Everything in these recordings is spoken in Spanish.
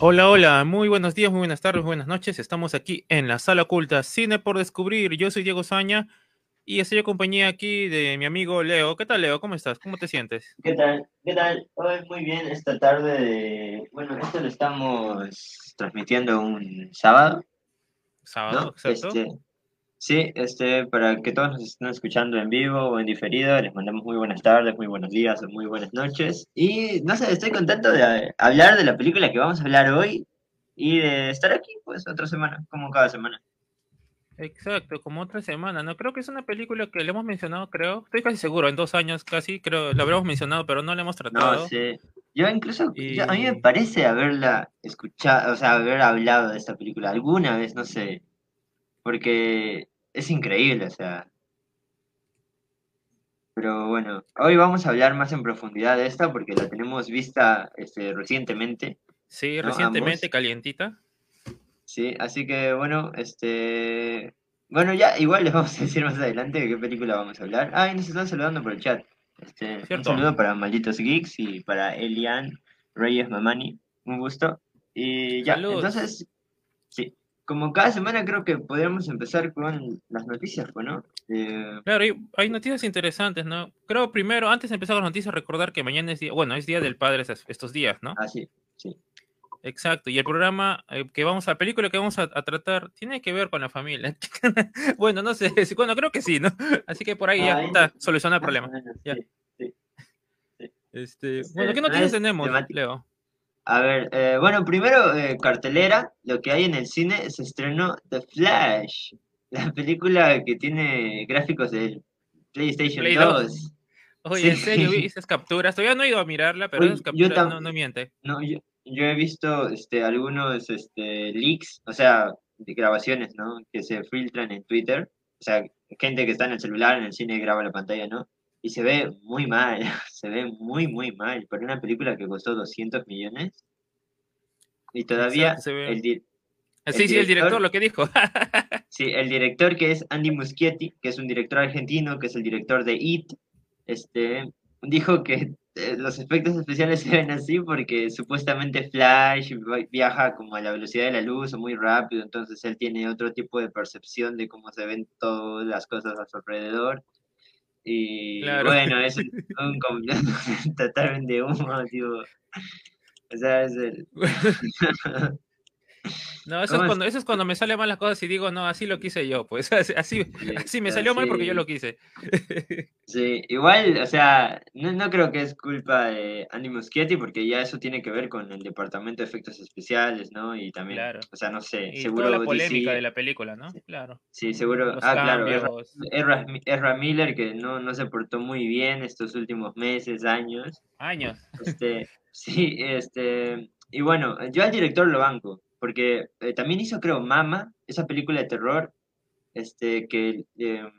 Hola, hola, muy buenos días, muy buenas tardes, buenas noches. Estamos aquí en la sala oculta Cine por Descubrir. Yo soy Diego Saña y estoy en compañía aquí de mi amigo Leo. ¿Qué tal, Leo? ¿Cómo estás? ¿Cómo te sientes? ¿Qué tal? ¿Qué tal? Hoy muy bien, esta tarde de... Bueno, esto lo estamos transmitiendo un sábado. Sábado, ¿no? exacto. Este, sí, este, para que todos nos estén escuchando en vivo o en diferido, les mandamos muy buenas tardes, muy buenos días o muy buenas noches. Y no sé, estoy contento de hablar de la película que vamos a hablar hoy y de estar aquí, pues, otra semana, como cada semana. Exacto, como otra semana, ¿no? Creo que es una película que le hemos mencionado, creo. Estoy casi seguro, en dos años casi, creo, la habremos mencionado, pero no la hemos tratado. No sé. Yo incluso, Y- yo- a mí me parece haberla escuchado, o sea, haber hablado de esta película alguna vez, no sé, porque es increíble, o sea. Pero bueno, hoy vamos a hablar más en profundidad de esta porque la tenemos vista este, recientemente, Sí, ¿no? recientemente Ambos. calientita. ¿sí? Así que bueno, este... Bueno, ya igual les vamos a decir más adelante de qué película vamos a hablar. Ah, y nos están saludando por el chat. Este, un saludo para Malditos Geeks y para Elian Reyes Mamani. Un gusto. Y ya, entonces, sí. Como cada semana creo que podríamos empezar con las noticias, pues, ¿no? Eh, Claro, hay, hay noticias interesantes, ¿no? Creo primero, antes de empezar con las noticias, recordar que mañana es día, bueno, es Día del Padre estos- días, ¿no? ah, sí, sí. Exacto, y el programa eh, que vamos a, la película que vamos a, a tratar, tiene que ver con la familia. bueno, no sé, bueno, creo que sí, ¿no? Así que por ahí ya Ahí- está, soluciona el o problema. Ya. sí. Este, Este, bueno, ¿qué no noticias tenemos. Leo? A ver, eh, bueno, primero, eh, cartelera, lo que hay en el cine, se estrenó The Flash, la película que tiene gráficos del PlayStation Play 2. 2. Oye, en serio, vi esas capturas. Todavía no he ido a mirarla, pero Oye, esas capturas no, no miente. No, yo, yo he visto este, algunos este, leaks, o sea, de grabaciones, ¿no? Que se filtran en Twitter. O sea, gente que está en el celular, en el cine, graba la pantalla, ¿no? Y se ve muy mal, se ve muy, muy mal. Para una película que costó 200 millones. Y todavía Exacto, se ve. el, di- Ah, el Sí, sí, el director director- lo que dijo. Sí, el director que es Andy Muschietti, que es un director argentino, que es el director de It, este, dijo que eh, los efectos especiales se ven así porque supuestamente Flash viaja como a la velocidad de la luz o muy rápido, entonces él tiene otro tipo de percepción de cómo se ven todas las cosas a su alrededor. Y Claro. bueno, es un, completo totalmente humo, tipo, o sea, es el... No, eso ¿Cómo es, cuando, eso es cuando me salen mal las cosas y digo, no, así lo quise yo, pues así, así, así me salió mal porque yo lo quise. Sí, igual, o sea, no, no creo que es culpa de Andy Muschietti porque ya eso tiene que ver con el departamento de efectos especiales, ¿no? Y también, Claro. o sea, no sé, Y seguro toda la polémica DC de la película, ¿no? Claro. sí, seguro, Los ah, claro, cambios. Ezra Miller que no, no se portó muy bien estos últimos meses, años, Años. este, sí, este, y bueno, yo al director lo banco, porque eh, también hizo, creo, Mama, esa película de terror, este, que, eh,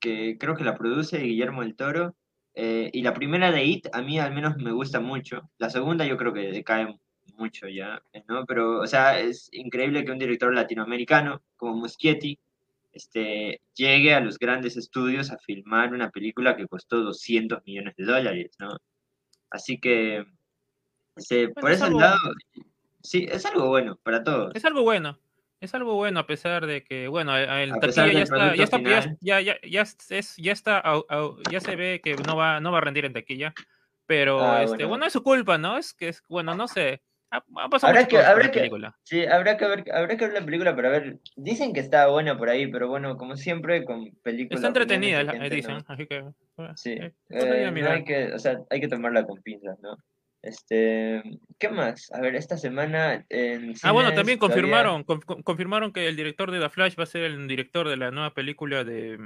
que creo que la produce Guillermo del Toro, eh, y la primera de It, a mí al menos me gusta mucho, la segunda yo creo que decae mucho ya, ¿no? Pero, o sea, es increíble que un director latinoamericano como Muschietti, este, llegue a los grandes estudios a filmar una película que costó 200 millones de dólares, ¿no? Así que, este, por es ese lado, sí, es algo bueno para todos. Es algo bueno. Es algo bueno a pesar de que, bueno, el A pesar taquilla ya está, ya está, ya, final. ya, ya, ya es- ya está, ya se ve que no va, no va a rendir en taquilla. Pero, Ah, este, bueno. bueno, es su culpa, ¿no? Es que es, bueno, no sé. Ha, ha pasado Habrá que- habrá la que- película. Sí, habrá que ver, habrá que ver la película para ver. Dicen que está buena por ahí, pero bueno, como siempre con películas. Está entretenida, la dicen, ¿no? así que. bueno, Sí, eh, eh, no hay que, o sea, hay que tomarla con pinzas, ¿no? Este, ¿qué más? A ver, esta semana en Ah, bueno, también todavía- confirmaron, con- con- confirmaron que el director de The Flash va a ser el director de la nueva película de,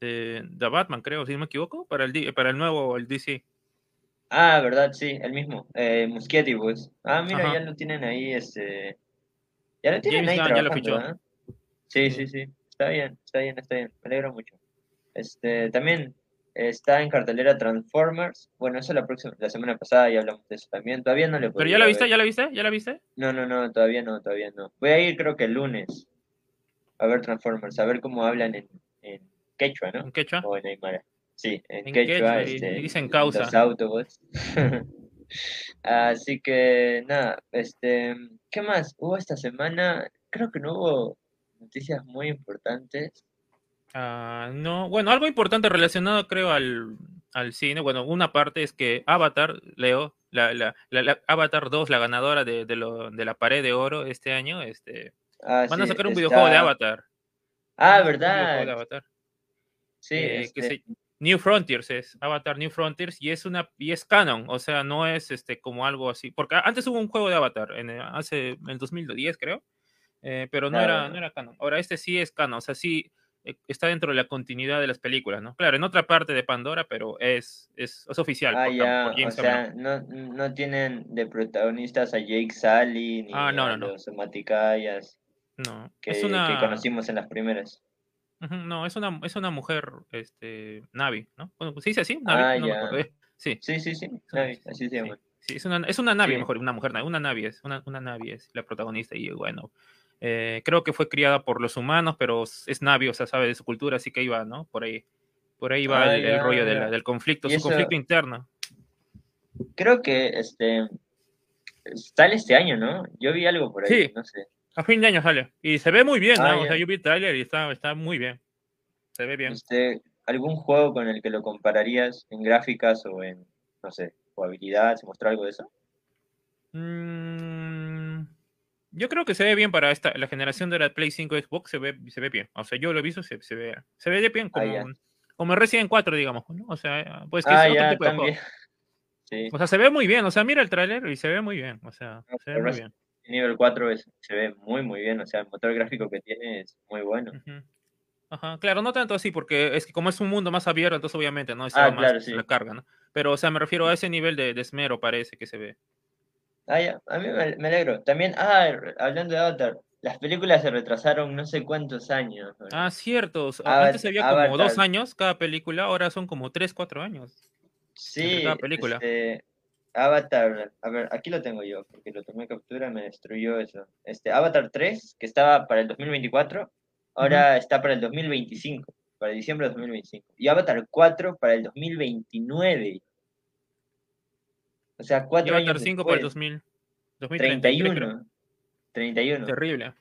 de, de Batman, creo, si no me equivoco, para el, para el nuevo el DC. Ah, verdad, sí, el mismo, eh, Muschietti, pues. Ah, mira, Ajá. ya lo tienen ahí, este, ya lo tienen James ahí ya lo fichó. ¿ah? Sí. sí, sí. Está bien, está bien, está bien. Me alegro mucho. Este, también está en cartelera Transformers. Bueno, eso la próxima, la semana pasada ya hablamos de eso también. Todavía no le he ¿Pero ya la viste? ¿Ya la viste? ¿Ya la viste? No, no, no, todavía no, todavía no. Voy a ir creo que el lunes a ver Transformers, a ver cómo hablan en, en quechua, ¿no? ¿En quechua? O en aymara. Sí, en, En quechua, quechua, y- este, y dicen causa. los Autobots. Así que nada, este, ¿qué más? Hubo esta semana, creo que no hubo noticias muy importantes. Ah, no, bueno, algo importante relacionado creo al, al cine, bueno, una parte es que Avatar, Leo, la, la, la- la- Avatar 2, la ganadora de, de, lo, de la pared de oro este año, este, Ah, van a sacar un videojuego de Avatar. Ah, Un de ¿verdad? Avatar. Sí, eh, que este, se- New Frontiers es Avatar New Frontiers y es una y es canon, o sea, no es este como algo así, porque antes hubo un juego de Avatar en hace en el 2010 creo, eh, pero no era no era canon. Ahora este sí es canon, o sea, sí está dentro de la continuidad de las películas, ¿no? Claro, en otra parte de Pandora, pero es es, es oficial Ah, por, ya, por o James sea, Cameron. no, no tienen de protagonistas a Jake Sully ni Ah, no, a no, los Maticayas No, que, es que una conocimos en las primeras. no, es una es una mujer este Navi, ¿no? Bueno, ¿se dice así? Navi, Ah, ya. eh, Sí. Sí, sí, sí, Navi, así se llama. Sí, es una, es una Navi, Sí. mejor, una mujer, Navi, una Navi es, una, una Navi es la protagonista y bueno, eh, creo que fue criada por los humanos, pero es Navi, o sea, sabe de su cultura, así que iba, ¿no? Por ahí, por ahí va Ah, el, rollo de la- del conflicto, su eso- conflicto interno. Creo que este sale este año, ¿no? Yo vi algo por ahí, Sí. no sé. A fin de año sale, y se ve muy bien, Ah, ¿no? O sea, yo vi el trailer y está, está muy bien, se ve bien. Este, ¿algún juego con el que lo compararías en gráficas o en, no sé, jugabilidad? ¿Se mostró algo de eso? Mm, yo creo que se ve bien para esta, la generación de la Play 5 Xbox, se ve, se ve bien, o sea, yo lo he visto, se, se ve, se ve bien como, ya. como Resident 4, digamos, ¿no? O sea, pues que ah, es otro ya, tipo de. Sí, O sea, se ve muy bien, o sea, mira el tráiler y se ve muy bien, o sea, No, se ve muy bien. nivel 4 es- se ve muy, muy bien. O sea, el motor gráfico que tiene es muy bueno. Ajá, claro, no tanto así, porque es que como es un mundo más abierto, entonces obviamente, ¿no? Se Ah, más claro, sí. la carga, ¿no? Pero, o sea, me refiero a ese nivel de, de esmero, parece que se ve. Ah, ya, a mí me, me alegro. También, ah, hablando de Avatar, las películas se retrasaron no sé cuántos años. ¿no? Ah, cierto, Ava- antes había como dos años cada película, ahora son como tres, cuatro años. sí, cada película. este, Avatar, a ver, aquí lo tengo yo, porque lo tomé captura, me destruyó eso. Este, Avatar 3, que estaba para el 2024, ahora está para el 2025, para diciembre de 2025. Y Avatar 4 para el 2029. O sea, cuatro Avatar años 5 para el después. 2000, 2031. creo. 31. 31. Terrible.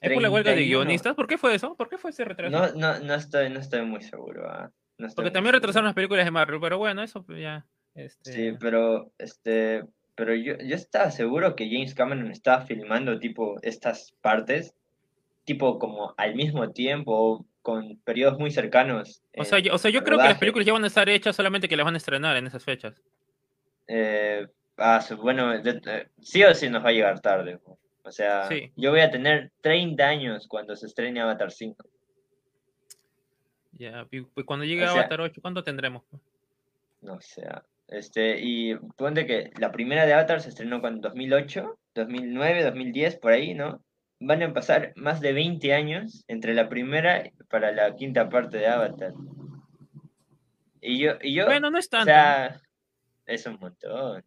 ¿Es por la huelga de 31. guionistas? ¿Por qué fue eso? ¿Por qué fue ese retraso? No, no, no estoy, no estoy muy seguro. ah, no estoy Porque muy también seguro. retrasaron las películas de Marvel, pero bueno, eso pues ya. Este... Sí, pero este, pero yo, yo estaba seguro que James Cameron estaba filmando tipo estas partes, tipo como al mismo tiempo, con periodos muy cercanos. O sea, en yo, o sea, yo creo que las películas ya van a estar hechas, solamente que las van a estrenar en esas fechas. Eh, ah, su- bueno, de- eh, sí o sí nos va a llegar tarde. O sea, Sí. yo voy a tener 30 años cuando se estrene Avatar 5. Ya, y, pues, cuando llegue O sea- Avatar 8, ¿cuánto tendremos? No sé. Este, y ponte que la primera de Avatar se estrenó en 2008, 2009, 2010, por ahí, ¿no? Van a pasar más de 20 años entre la primera para la quinta parte de Avatar. Y yo, y yo Bueno, no es o tanto. sea, es un montón.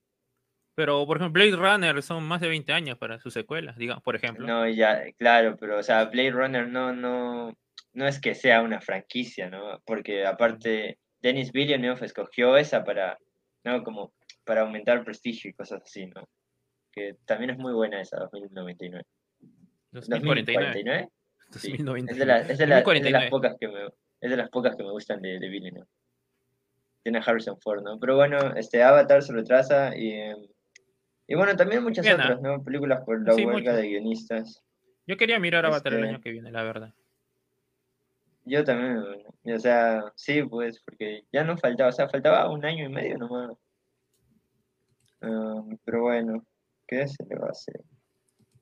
Pero, por ejemplo, Blade Runner son más de 20 años para su secuela, digamos, por ejemplo. No, ya, claro, pero, o sea, Blade Runner no, no, no es que sea una franquicia, ¿no? Porque aparte, Denis Villeneuve escogió esa para, ¿no? Como para aumentar prestigio y cosas así, ¿no? Que también es muy buena esa, 2099. 2049. 2049. Sí, 2099. Es de, la- es de la- es de las 2049. pocas que me, es de las pocas que me gustan de, de Villeneuve. Tiene Harrison Ford, ¿no? Pero bueno, este Avatar se retrasa y, y bueno, también muchas Bien, otras, ¿no? Películas por la Sí, huelga mucho. de guionistas. Yo quería mirar Avatar el Este- año que viene, la verdad. Yo también, bueno, o sea, sí, pues, porque ya no faltaba, o sea, faltaba un año y medio nomás. Pero bueno, ¿qué se le va a hacer?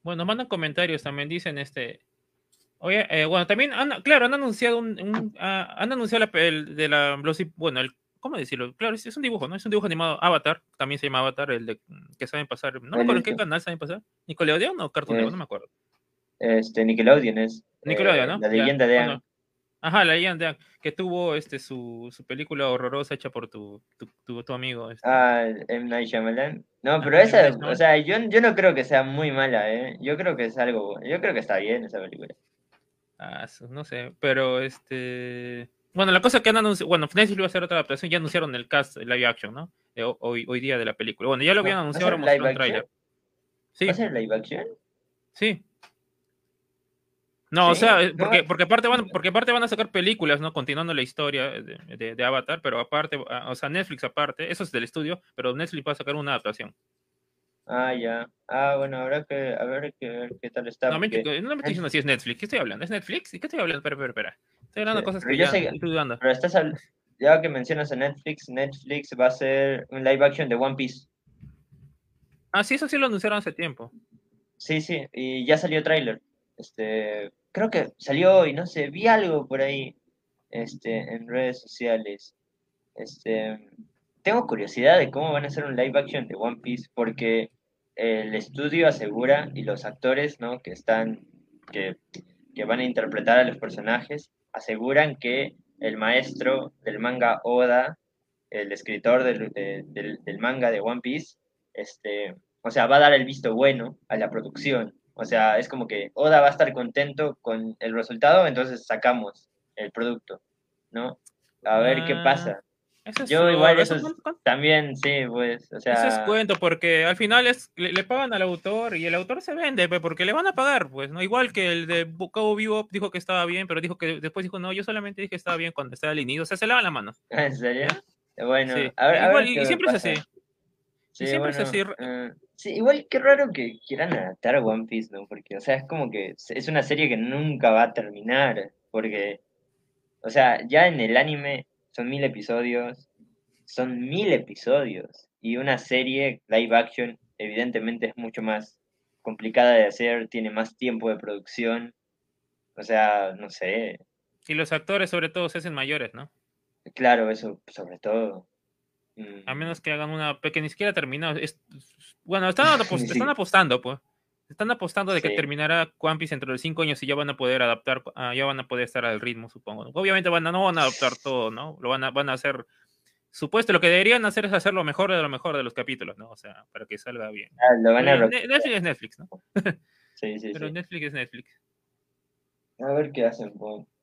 Bueno, mandan comentarios también, dicen este. Oye, eh, bueno, también, han, claro, han anunciado un, un- ah, han anunciado la, el de la, bueno, el, ¿cómo decirlo? Claro, es, es un dibujo, ¿no? Es un dibujo animado Avatar, también se llama Avatar, el de que saben pasar, no me ¿Cuál acuerdo en qué canal saben pasar, Nickelodeon o Cartoon Network, no me acuerdo. Este, Nickelodeon es, Nickelodeon, ¿no? La Ya, leyenda de bueno. Aang. Ajá, la leyenda de que tuvo este su, su película horrorosa hecha por tu, tu, tu, tu amigo. este. Ah, M. Night Shyamalan. No, pero esa, M. O sea, yo, yo no creo que sea muy mala, ¿eh? Yo creo que es algo, yo creo que está bien esa película. Ah, no sé, pero este. Bueno, la cosa es que han anunciado. Bueno, Netflix iba a hacer otra adaptación, ya anunciaron el cast el live action, ¿no? De hoy, hoy día de la película. Bueno, ya lo habían ¿Va a anunciado, ahora live un action? Sí, ¿Va a ser live action? sí. No, o sea, eh, porque, porque, aparte van, porque aparte van a sacar películas, ¿no? Continuando la historia de, de- de Avatar, pero aparte, ah, o sea, Netflix aparte, eso es del estudio, pero Netflix va a sacar una adaptación. Ah, ya. Ah, bueno, habrá que, a ver qué, qué tal está. No, me, no me estoy diciendo si es Netflix, ¿qué estoy hablando? ¿Es Netflix? ¿Y qué estoy hablando? Espera, espera, espera. Estoy hablando de Sí, cosas que yo ya sé que- estoy dudando. Pero estás habl- ya que mencionas a Netflix, Netflix va a ser un live action de One Piece. Ah, sí, eso sí lo anunciaron hace tiempo. Sí, sí, y ya salió tráiler. Este, creo que salió y no sé, vi algo por ahí, este, en redes sociales. Este, tengo curiosidad de cómo van a hacer un live action de One Piece porque el estudio asegura y los actores, ¿no? Que están, que, que van a interpretar a los personajes, aseguran que el maestro del manga Oda, el escritor del, de- del, del manga de One Piece, este, o sea, va a dar el visto bueno a la producción. O sea, es como que Oda va a estar contento con el resultado, entonces sacamos el producto, ¿no? A ver qué Ah, pasa. Eso es Yo igual eso eso es es- También, sí, pues, o Eso es sea, cuento, porque al final es, le, le pagan al autor y el autor se vende, porque le van a pagar, pues, ¿no? Igual que el de Cabo Vivo dijo que estaba bien, pero dijo que después dijo, no, yo solamente dije que estaba bien cuando estaba al inicio. O sea, se lavan la mano. ¿en serio? Bueno, Sí. a ver, a Igual, ver y, siempre es pasa. así. Sí, siempre es así. eh, sí, igual qué raro que quieran adaptar a One Piece, ¿no? Porque, o sea, es como que es- es una serie que nunca va a terminar. Porque, o sea, ya en el anime son mil episodios, son mil episodios. Y una serie live action, evidentemente, es mucho más complicada de hacer, tiene más tiempo de producción. O sea, no sé, Y los actores, sobre todo, se hacen mayores, ¿no? claro, eso sobre todo. Mm, A menos que hagan una, que ni siquiera terminado. Es, bueno, están, Sí. están apostando, pues. Están apostando de que Sí. terminará One Piece entre los cinco años y ya van a poder adaptar, ah, ya van a poder estar al ritmo, supongo. Obviamente van a, no van a adaptar todo, ¿no? Lo van a, van a hacer. Supuesto, lo que deberían hacer es hacer lo mejor de lo mejor de los capítulos, ¿no? O sea, para que salga bien. ah, lo van a Netflix es Netflix, ¿no? Sí, sí, Pero sí. Netflix es Netflix. A ver qué hacen.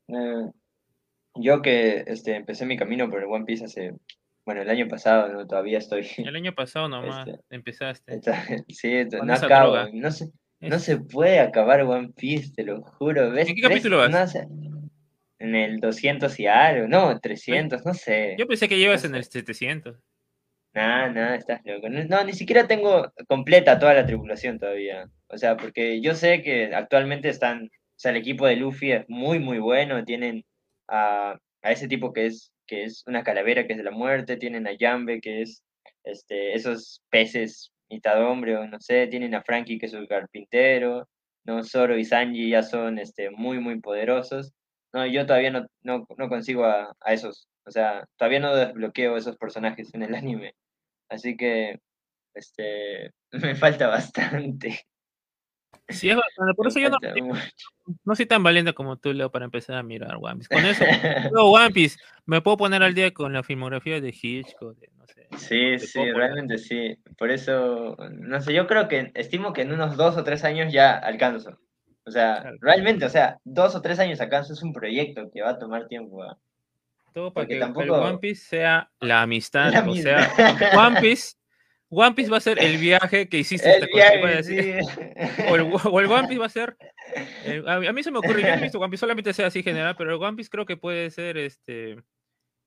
Eh, yo que este, empecé mi camino por el One Piece hace, bueno, el año pasado, ¿no? Todavía estoy, El año pasado nomás Este, empezaste. sí, no acabo, droga. no se, no Es- se puede acabar One Piece, te lo juro, ¿ves? ¿En qué capítulo vas? No sé, en el 200 y algo, no, 300, no sé. Yo pensé que llevas en el 700. Nada, nada, estás loco. No, no, ni siquiera tengo completa toda la tripulación todavía. O sea, porque yo sé que actualmente están, o sea, el equipo de Luffy es muy, muy bueno. Tienen a, a ese tipo que es, que es una calavera que es de la muerte. Tienen a Jambe que es este, esos peces mitad hombre o no sé. Tienen a Frankie que es un carpintero. No, Zoro y Sanji ya son este, muy, muy poderosos. No, yo todavía no, no, no consigo a, a esos. O sea, todavía no desbloqueo esos personajes en el anime. Así que, este, me falta bastante. Sí, es bastante. Por eso yo no, no soy tan valiente como tú, Leo, para empezar a mirar One Piece. Con eso, veo One Piece, me puedo poner al día con la filmografía de Hitchcock, de, no sé. Sí, sí, realmente sí. Por eso, no sé, yo creo que, estimo que en unos dos o tres años ya alcanzo. O sea, Claro. realmente, o sea, dos o tres años alcanzo es un proyecto que va a tomar tiempo. ¿ah? Todo para Porque que tampoco- el One Piece sea la amistad, La o misma. sea, One Piece, One Piece va a ser el viaje que hiciste. El ¿te acuerdas? Iba a viaje, decir- sí. o, el, o el One Piece va a ser. eh, a, mí se me ocurre, yo he visto One Piece, solamente sea así general, pero el One Piece creo que puede ser este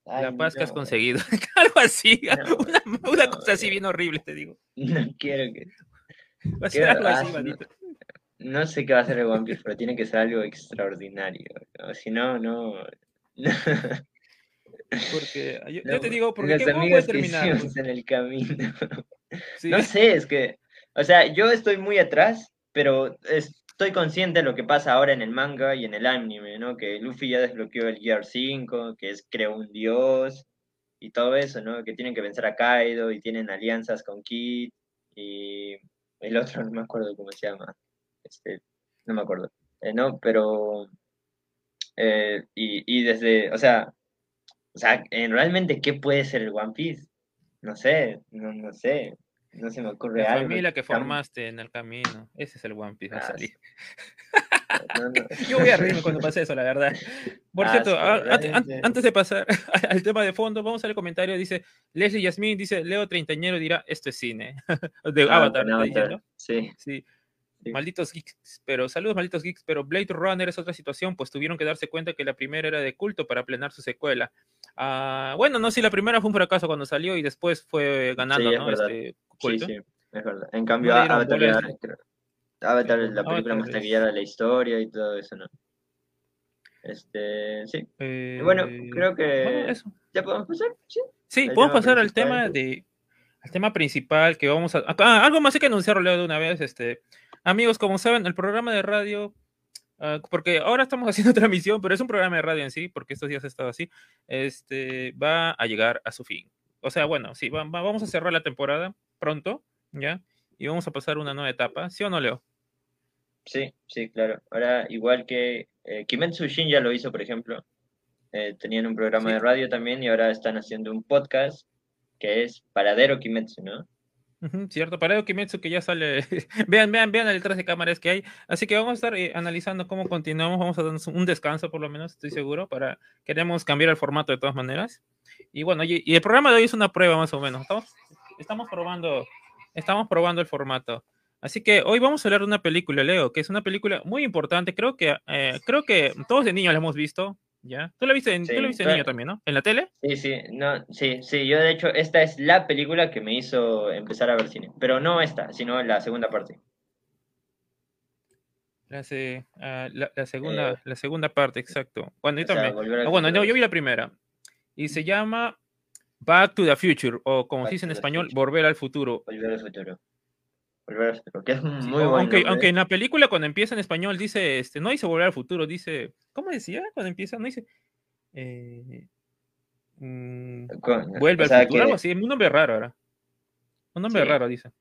Ay, la paz que has conseguido. Algo así, No, una, una no, cosa así bien horrible, te digo. No quiero que... Va a ser algo así, manito. No sé qué va a ser el One Piece, pero tiene que ser algo extraordinario. Si no, no. Porque yo, yo No, te digo, porque los ¿qué, ¿cómo puede amigos que terminar? pues? en el camino. Sí. No sé, es que, o sea, yo estoy muy atrás, pero estoy consciente de lo que pasa ahora en el manga y en el anime, ¿no? Que Luffy ya desbloqueó el Gear 5, que es creó un dios y todo eso, ¿no? Que tienen que vencer a Kaido y tienen alianzas con Kid y el otro no me acuerdo cómo se llama. Este, no me acuerdo. Eh, no, pero Eh, y, y desde, o sea, o sea, en realmente, ¿qué puede ser el One Piece? No sé, no, no sé, no se me ocurre La algo. familia que formaste en el camino. Ese es el One Piece. a Ah, salir. no, no. Yo voy a reírme cuando pase eso, la verdad. Por Ah, cierto, sí, a- an- antes de pasar al tema de fondo, vamos al comentario. Dice Leslie Yasmin, dice Leo Treintañero dirá, esto es cine. de Ah, Avatar, está diciendo. Sí, Sí. Sí. Malditos geeks, pero saludos malditos geeks, pero Blade Runner es otra situación, pues tuvieron que darse cuenta que la primera era de culto para plenar su secuela. Ah, bueno, no, sí, la primera fue un fracaso cuando salió y después fue ganando, Sí, es ¿no? verdad. Este sí, sí, es verdad. En cambio, No le dieron Avatar, bola a era- eso. creo- Avatar es la Avatar película más es- taquillera de la historia y todo eso, ¿no? Este, sí. Eh, bueno, creo que bueno, eso. ya podemos pasar, sí. Sí, podemos pasar al tema de al tema principal que vamos a ah, algo más hay que anunciarlo de una vez, este amigos, como saben, el programa de radio ah, porque ahora estamos haciendo transmisión, pero es un programa de radio en sí, porque estos días ha estado así, este va a llegar a su fin. O sea, bueno, sí, va- va- vamos a cerrar la temporada pronto, ¿ya? Y vamos a pasar a una nueva etapa, ¿sí o no, Leo? Sí, sí, claro. Ahora, igual que eh, Kimetsu Shin ya lo hizo, por ejemplo. Eh, tenían un programa Sí. de radio también y ahora están haciendo un podcast que es Paradero Kimetsu, ¿no? Cierto, para Kimetsu que ya sale. vean, vean, vean detrás de cámaras que hay. Así que vamos a estar eh, analizando cómo continuamos. Vamos a darnos un descanso, por lo menos, estoy seguro. para Queremos cambiar el formato de todas maneras. Y bueno, y, y el programa de hoy es una prueba más o menos. Estamos, estamos probando. Estamos probando el formato. Así que hoy vamos a hablar de una película, Leo, que es una película muy importante. Creo que, eh, creo que todos de niños la hemos visto. ¿Ya? Tú la viste, en- tú la viste niño también, ¿no? ¿En la tele? Sí, sí, no, sí, sí, yo de hecho, esta es la película que me hizo empezar a ver cine, pero no esta, sino la segunda parte. La, se- ah, la, la segunda, la segunda parte, exacto. Bueno, yo Eh, sea, también. Ah, bueno, yo vi la primera. Y se llama Back to the Future, o como Back se dice en español. Volver al Futuro. Volver al Futuro. Que es Sí, muy o- buen aunque, en la película cuando empieza en español dice, este, no dice Volver al Futuro, dice, ¿cómo decía cuando empieza? No dice, eh, mm, Con- Vuelve o sea, al futuro, que- algo así, un nombre raro ahora. Un nombre Sí. raro, dice.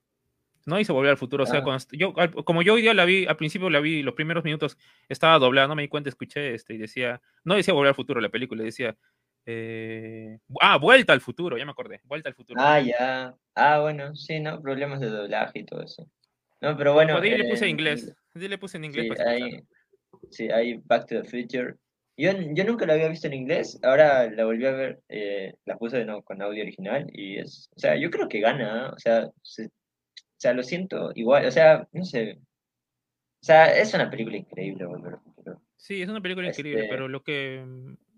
No dice volver al futuro, o sea, Ah. cuando yo, al- como yo hoy día la vi, al principio la vi, los primeros minutos estaba doblada, no me di cuenta, escuché este y decía, no decía volver al futuro la película, decía, eh, ah, vuelta al futuro, ya me acordé, vuelta al futuro. Ah, ya. Ah, bueno, sí, ¿no? Problemas de doblaje y todo eso. No, pero bueno. Por ahí le puse eh, inglés, sí le puse en inglés Sí, para hay, sí, hay Back to the Future. Yo, yo nunca la había visto en inglés, ahora la volví a ver, eh, la puse con audio original y es, o sea, yo creo que gana, ¿ah? o sea, se- o sea, lo siento igual, o sea, no sé, o sea, es una película increíble, Volver. Sí, es una película increíble, Este- pero lo que.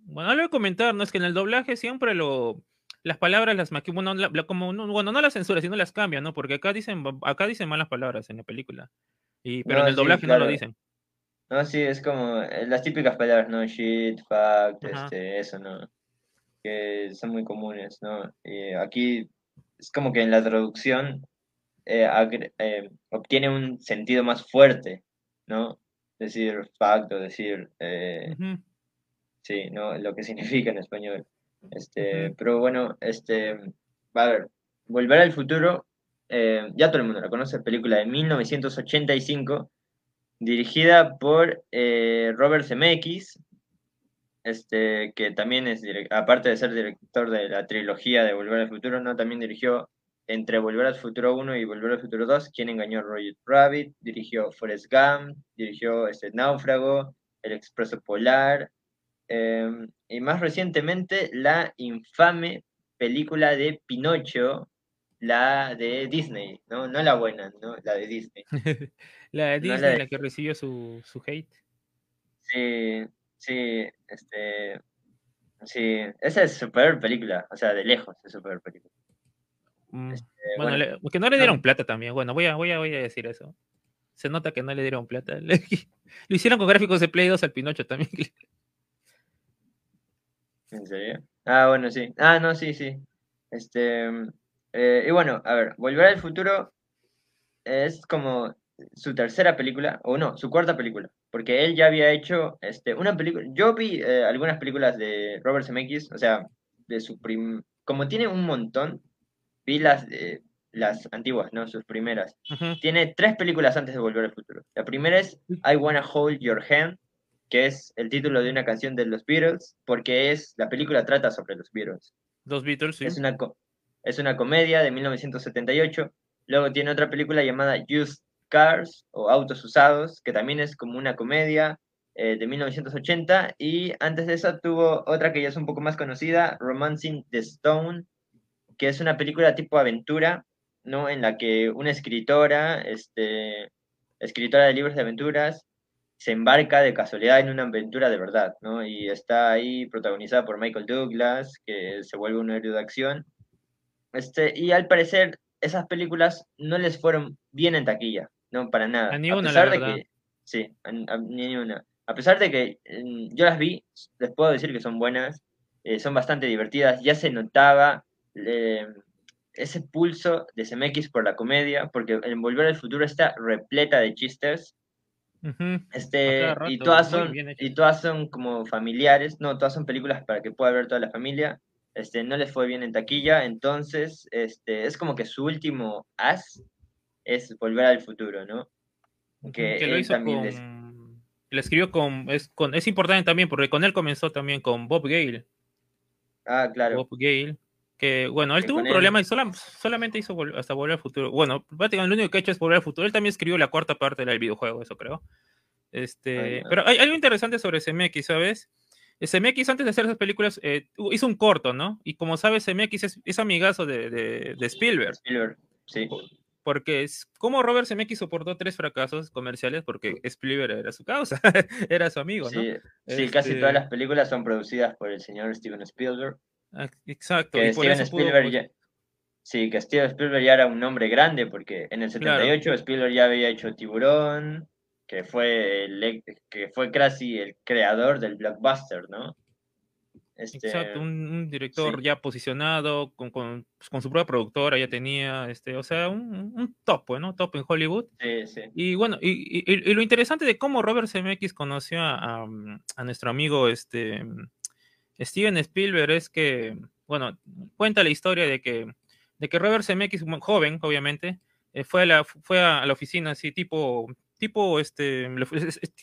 Bueno, algo de comentar, ¿no? Es que en el doblaje siempre lo. Las palabras las bueno, la- la- como, no, bueno, no las censura, sino las cambian, ¿no? Porque acá dicen, acá dicen malas palabras en la película. Y, pero No, en el sí, doblaje no lo dicen. No, sí, es como eh, las típicas palabras, ¿no? Shit, fact, Ajá. este, eso, ¿no? Que son muy comunes, ¿no? Y aquí es como que en la traducción eh, eh, obtiene un sentido más fuerte, ¿no? Decir fact o decir, eh. Sí, ¿no? Lo que significa en español. Este, pero bueno, este, a ver, Volver al futuro, eh, ya todo el mundo la conoce, película de 1985, dirigida por eh, Robert Zemeckis, este, que también es, aparte de ser director de la trilogía de Volver al Futuro, ¿no? También dirigió entre Volver al Futuro 1 y Volver al Futuro 2, Quien engañó a Roger Rabbit, dirigió Forrest Gump, dirigió este, Náufrago, El Expreso Polar, eh, y más recientemente la infame película de Pinocho, la de Disney, ¿no? No la buena, ¿no? La de Disney. la de No la Disney, de- la que recibió su, su hate. Sí, sí, este, sí, esa es su peor película, o sea, de lejos es su peor película. Mm, Este, bueno, bueno, le- que no le no. dieron plata también. Bueno, voy a, voy a, voy a decir eso. Se nota que no le dieron plata. Lo hicieron con gráficos de Play 2 al Pinocho también. ¿En serio? Ah, bueno, sí. Ah, no, sí, sí. Este, eh, y bueno, a ver, Volver al Futuro es como su tercera película, o no, su cuarta película, porque él ya había hecho este, una película, yo vi eh, algunas películas de Robert Zemeckis, o sea, de su prim, como tiene un montón, vi las, eh, las antiguas, ¿no? Sus primeras. Tiene tres películas antes de Volver al Futuro. La primera es I Wanna Hold Your Hand, que es el título de una canción de los Beatles, porque es la película trata sobre los Beatles. Los Beatles, sí. Es una, es una comedia de 1978. Luego tiene otra película llamada Used Cars o Autos Usados, que también es como una comedia eh, de 1980. Y antes de eso tuvo otra que ya es un poco más conocida, Romancing the Stone, que es una película tipo aventura, ¿no? En la que una escritora, este, escritora de libros de aventuras, se embarca de casualidad en una aventura de verdad, ¿no? Y está ahí protagonizada por Michael Douglas, que se vuelve un héroe de acción. Este, y al parecer esas películas no les fueron bien en taquilla, no para nada. A ni a una, pesar la de verdad. que sí, a- a- ni una. A pesar de que mm, yo las vi, les puedo decir que son buenas, eh, son bastante divertidas, ya se notaba eh, ese pulso de CMX por la comedia, porque en Volver al Futuro está repleta de chistes, Este, y todas son, y todas son como familiares, no, todas son películas para que pueda ver toda la familia. Este, no les fue bien en taquilla, entonces este, es como que su último as es volver al futuro, ¿no? Que, que lo hizo también con. les- Le escribió con es, con. es importante también porque con él comenzó también con Bob Gale. Ah, claro. Bob Gale. Que bueno, él tuvo un él- problema y sola- solamente hizo vol- hasta volver al futuro. Bueno, prácticamente lo único que ha hecho es volver al futuro. Él también escribió la cuarta parte del videojuego, eso creo. Este, ya. pero hay algo interesante sobre CMX, ¿sabes? Eh, CMX antes de hacer esas películas eh, hizo un corto, ¿no? Y como sabes, CMX es, es amigazo de, de- de Spielberg. Spielberg, sí. Porque es como Robert Zemeckis soportó tres fracasos comerciales porque Spielberg era su causa, era su amigo, ¿no? Sí, sí, casi Este, todas las películas son producidas por el señor Steven Spielberg. Ah, Exacto, Que y por Steven eso Spielberg pues, ya, sí, que Steven Spielberg ya era un nombre grande, porque en el 78 Spielberg ya había hecho Tiburón, que fue el, que fue casi el creador del blockbuster, ¿no? Este, Exacto, un, un director sí. ya posicionado, con, con, pues, con su propia productora, ya tenía, este, o sea, un, un top, ¿no? Top en Hollywood. sí, sí. Y bueno, y, y- y- y lo interesante de cómo Robert Zemeckis conoció a, a, a nuestro amigo este, Steven Spielberg es que, bueno, cuenta la historia de que, de que Robert Zemeckis, joven, obviamente, eh, fue, a la, fue a la oficina así, tipo, tipo, este,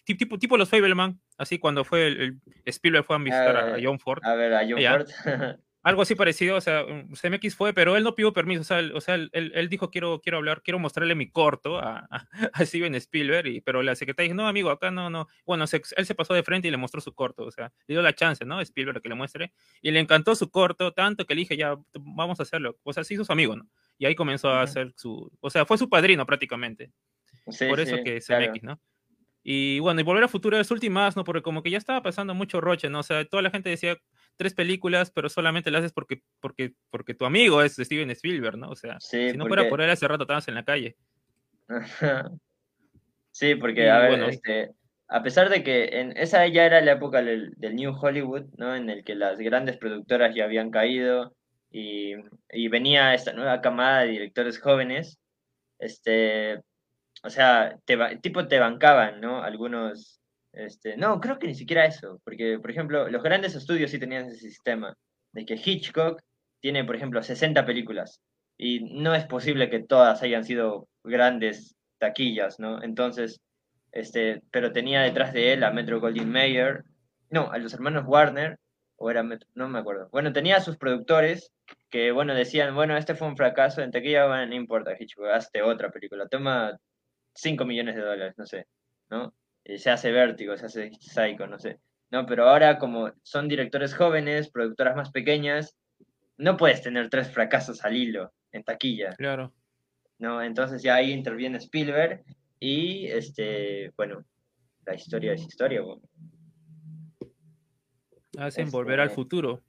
tipo, tipo los Fableman, así cuando fue el, el- Spielberg fue a visitar a, a John Ford. A ver, a John. Ford. Algo así parecido, o sea, mm, CMX fue, pero él no pidió permiso, o sea, él, o sea, él, él- dijo, quiero, quiero hablar, quiero mostrarle mi corto a, a, a Steven Spielberg, y, pero la secretaria dijo, no, amigo, acá no, no. Bueno, se- él se pasó de frente y le mostró su corto, o sea, le dio la chance, ¿no? Spielberg que le muestre, y le encantó su corto, tanto que le dije, ya, vamos a hacerlo, o sea, se hizo su amigo, ¿no? Y ahí comenzó a hacer su, o sea, fue su padrino prácticamente, Sí, por eso sí, que claro. CMX, ¿no? Y bueno, y Volver a Futuro es últimas, ¿no? Porque como que ya estaba pasando mucho roche, ¿no? O sea, toda la gente decía tres películas, pero solamente las haces porque, porque, porque tu amigo es Steven Spielberg, ¿no? O sea, Sí, si no fuera por él, hace rato estabas en la calle. Sí, porque, Y a ver, bueno. este, a pesar de que en esa ya era la época del, del New Hollywood, ¿no? En el que las grandes productoras ya habían caído y, y venía esta nueva camada de directores jóvenes, este, o sea, te, tipo te bancaban, ¿no? Algunos, este, no, creo que ni siquiera eso, porque, por ejemplo, los grandes estudios sí tenían ese sistema, de que Hitchcock tiene, por ejemplo, 60 películas, y no es posible que todas hayan sido grandes taquillas, ¿no? Entonces, este, pero tenía detrás de él a Metro Goldwyn Mayer, no, a los hermanos Warner, o era Metro, no me acuerdo. Bueno, tenía a sus productores que, bueno, decían, bueno, este fue un fracaso, en taquilla, bueno, no importa, Hitchcock, hazte otra película, toma 5 millones de dólares, no sé, ¿no? Y se hace Vértigo, se hace Psycho, no sé. No, pero ahora como son directores jóvenes, productoras más pequeñas, no puedes tener tres fracasos al hilo en taquilla. Claro. ¿no? Entonces ya ahí interviene Spielberg y, este, bueno, la historia es historia. bueno. Hacen Volver al Este- Futuro.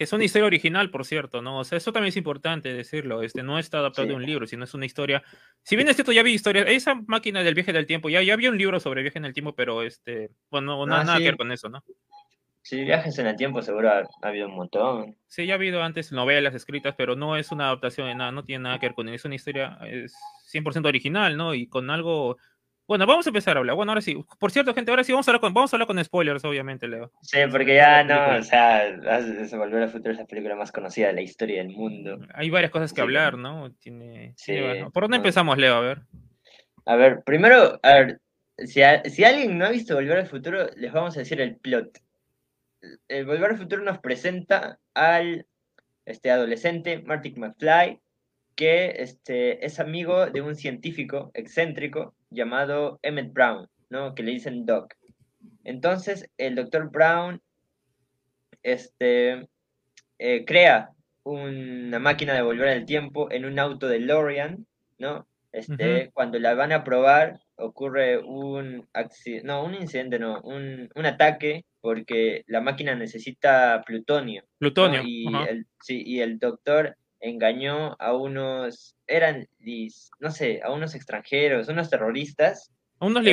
Que es una historia original, por cierto, ¿no? O sea, eso también es importante decirlo. Este no está adaptado Sí. de un libro, sino es una historia. Si bien es cierto, ya vi historias. Esa máquina del viaje del tiempo, ya, ya había un libro sobre viaje en el tiempo, pero este. Bueno, no, Ah, nada sí. que ver con eso, ¿no? Sí, viajes en el tiempo seguro ha, ha habido un montón. Sí, ya ha habido antes novelas escritas, pero no es una adaptación de nada, no tiene nada que ver con eso. Es una historia es 100% original, ¿no? Y con algo. Bueno, vamos a empezar a hablar. Bueno, ahora sí. Por cierto, gente, ahora sí vamos a hablar con, vamos a hablar con spoilers, obviamente, Leo. Sí, porque ya no, o sea, es- Volver al Futuro es la película más conocida de la historia del mundo. Hay varias cosas que Sí. hablar, ¿no? Tiene, Sí, tiene- ¿Por dónde no. empezamos, Leo? A ver. A ver, primero, a ver, si, a- si alguien no ha visto Volver al Futuro, les vamos a decir el plot. El Volver al Futuro nos presenta al este, adolescente Marty McFly, que este, es amigo de un científico excéntrico llamado Emmett Brown, ¿no? que le dicen Doc. Entonces, el doctor Brown este, eh, crea una máquina de volver al tiempo en un auto de Lorian, ¿no? Este, Cuando la van a probar, ocurre un accidente, no, un incidente, no, un, un ataque porque la máquina necesita plutonio. ¿no? Plutonio. El, sí, y el doctor engañó a unos, eran, no sé, a unos extranjeros, unos terroristas, Unos eh,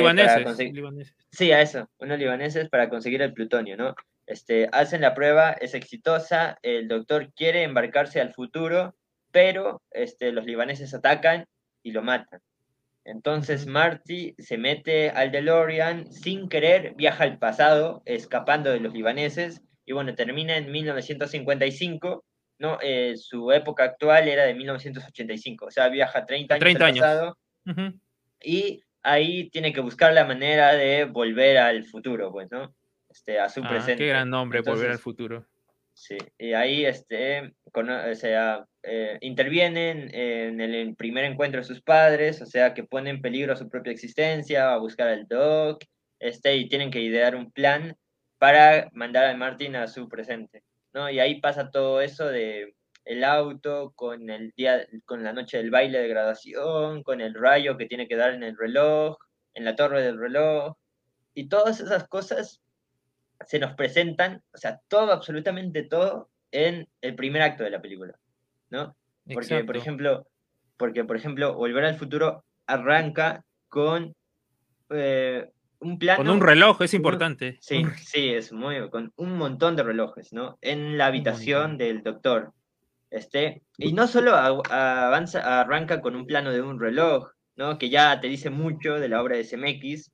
libaneses. Sí, a eso, unos libaneses para conseguir el plutonio, ¿no? Este, hacen la prueba, es exitosa, el doctor quiere embarcarse al futuro, pero este, los libaneses atacan y lo matan. Entonces. Marty se mete al DeLorean sin querer, viaja al pasado, escapando de los libaneses, y bueno, termina en 1955, ¿no? Eh, su época actual era de 1985, o sea, viaja 30 años 30 al años. pasado, Ujú. y ahí tiene que buscar la manera de volver al futuro, pues, ¿no? Este, a su Ah, presente. qué gran nombre, Volver al Entonces, Futuro. Sí, y ahí este, cono- o sea, eh, intervienen en el primer encuentro de sus padres, o sea, que ponen en peligro su propia existencia, a buscar al Doc, este, y tienen que idear un plan para mandar a Martin a su presente, ¿no? Y ahí pasa todo eso de el auto, con el día, con la noche del baile de graduación, con el rayo que tiene que dar en el reloj, en la torre del reloj, y todas esas cosas se nos presentan, o sea, todo, absolutamente todo, en el primer acto de la película, ¿no? Porque, por ejemplo, porque, por ejemplo, Volver al Futuro arranca con eh, un plano... Con un reloj, es importante. Sí, Un- sí, es muy... con un montón de relojes, ¿no? En la habitación del doctor. Este, y no solo avanza, arranca con un plano de un reloj, ¿no? Que ya te dice mucho de la obra de CMX,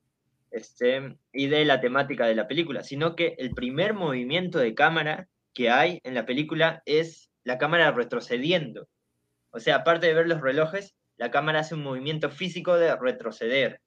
este, y de la temática de la película, sino que el primer movimiento de cámara que hay en la película es la cámara retrocediendo. O sea, aparte de ver los relojes, la cámara hace un movimiento físico de retroceder.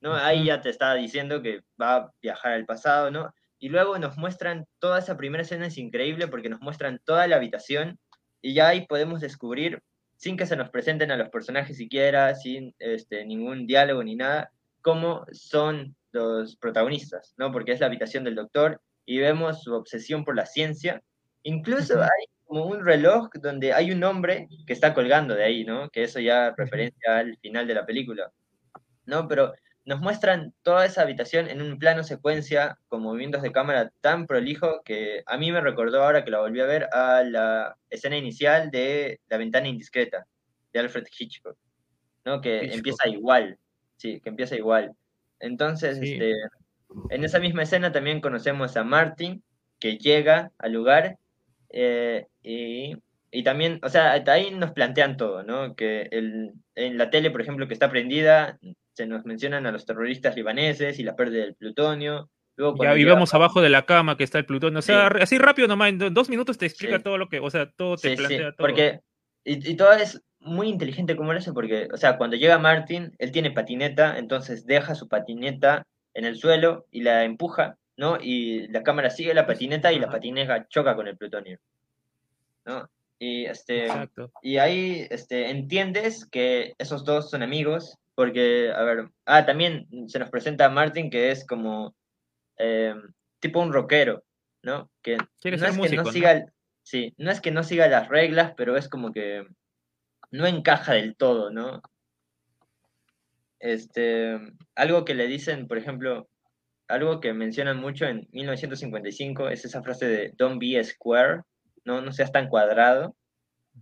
¿No? Ahí ya te estaba diciendo que va a viajar al pasado, ¿no? Y luego nos muestran toda esa primera escena, es increíble porque nos muestran toda la habitación y ya ahí podemos descubrir, sin que se nos presenten a los personajes siquiera, sin este, ningún diálogo ni nada, cómo son los protagonistas, ¿no? Porque es la habitación del doctor y vemos su obsesión por la ciencia. Incluso hay como un reloj donde hay un hombre que está colgando de ahí, ¿no? Que eso ya referencia al final de la película, ¿no? Pero nos muestran toda esa habitación en un plano secuencia con movimientos de cámara tan prolijo que a mí me recordó ahora que la volví a ver a la escena inicial de La ventana indiscreta de Alfred Hitchcock, ¿no? Que Hitchcock. empieza igual, sí, que empieza igual. Entonces, Sí. este, en esa misma escena también conocemos a Martin, que llega al lugar eh, y, y también, o sea, ahí nos plantean todo, ¿no? Que el, en la tele, por ejemplo, que está prendida, se nos mencionan a los terroristas libaneses y la pérdida del plutonio. Luego Ya, llega vemos abajo de la cama que está el Plutón. O sea, Sí. así rápido nomás, en do- dos minutos te explica Sí. todo lo que, o sea, todo te Sí, plantea todo. porque y, y todo es muy inteligente como lo hace porque, o sea, cuando llega Martin, él tiene patineta, entonces deja su patineta en el suelo y la empuja, ¿no? Y la cámara sigue la patineta y la patineta choca con el plutonio, ¿no? Y este Exacto. y ahí este entiendes que esos dos son amigos porque, a ver, ah, también se nos presenta a Martin que es como eh, tipo un rockero, ¿no? Que Quiere no ser es que músico, no ¿no? siga, sí, no es que no siga las reglas, pero es como que no encaja del todo, ¿no? Este, algo que le dicen, por ejemplo, algo que mencionan mucho en 1955 es esa frase de don't be a square, no, no seas tan cuadrado,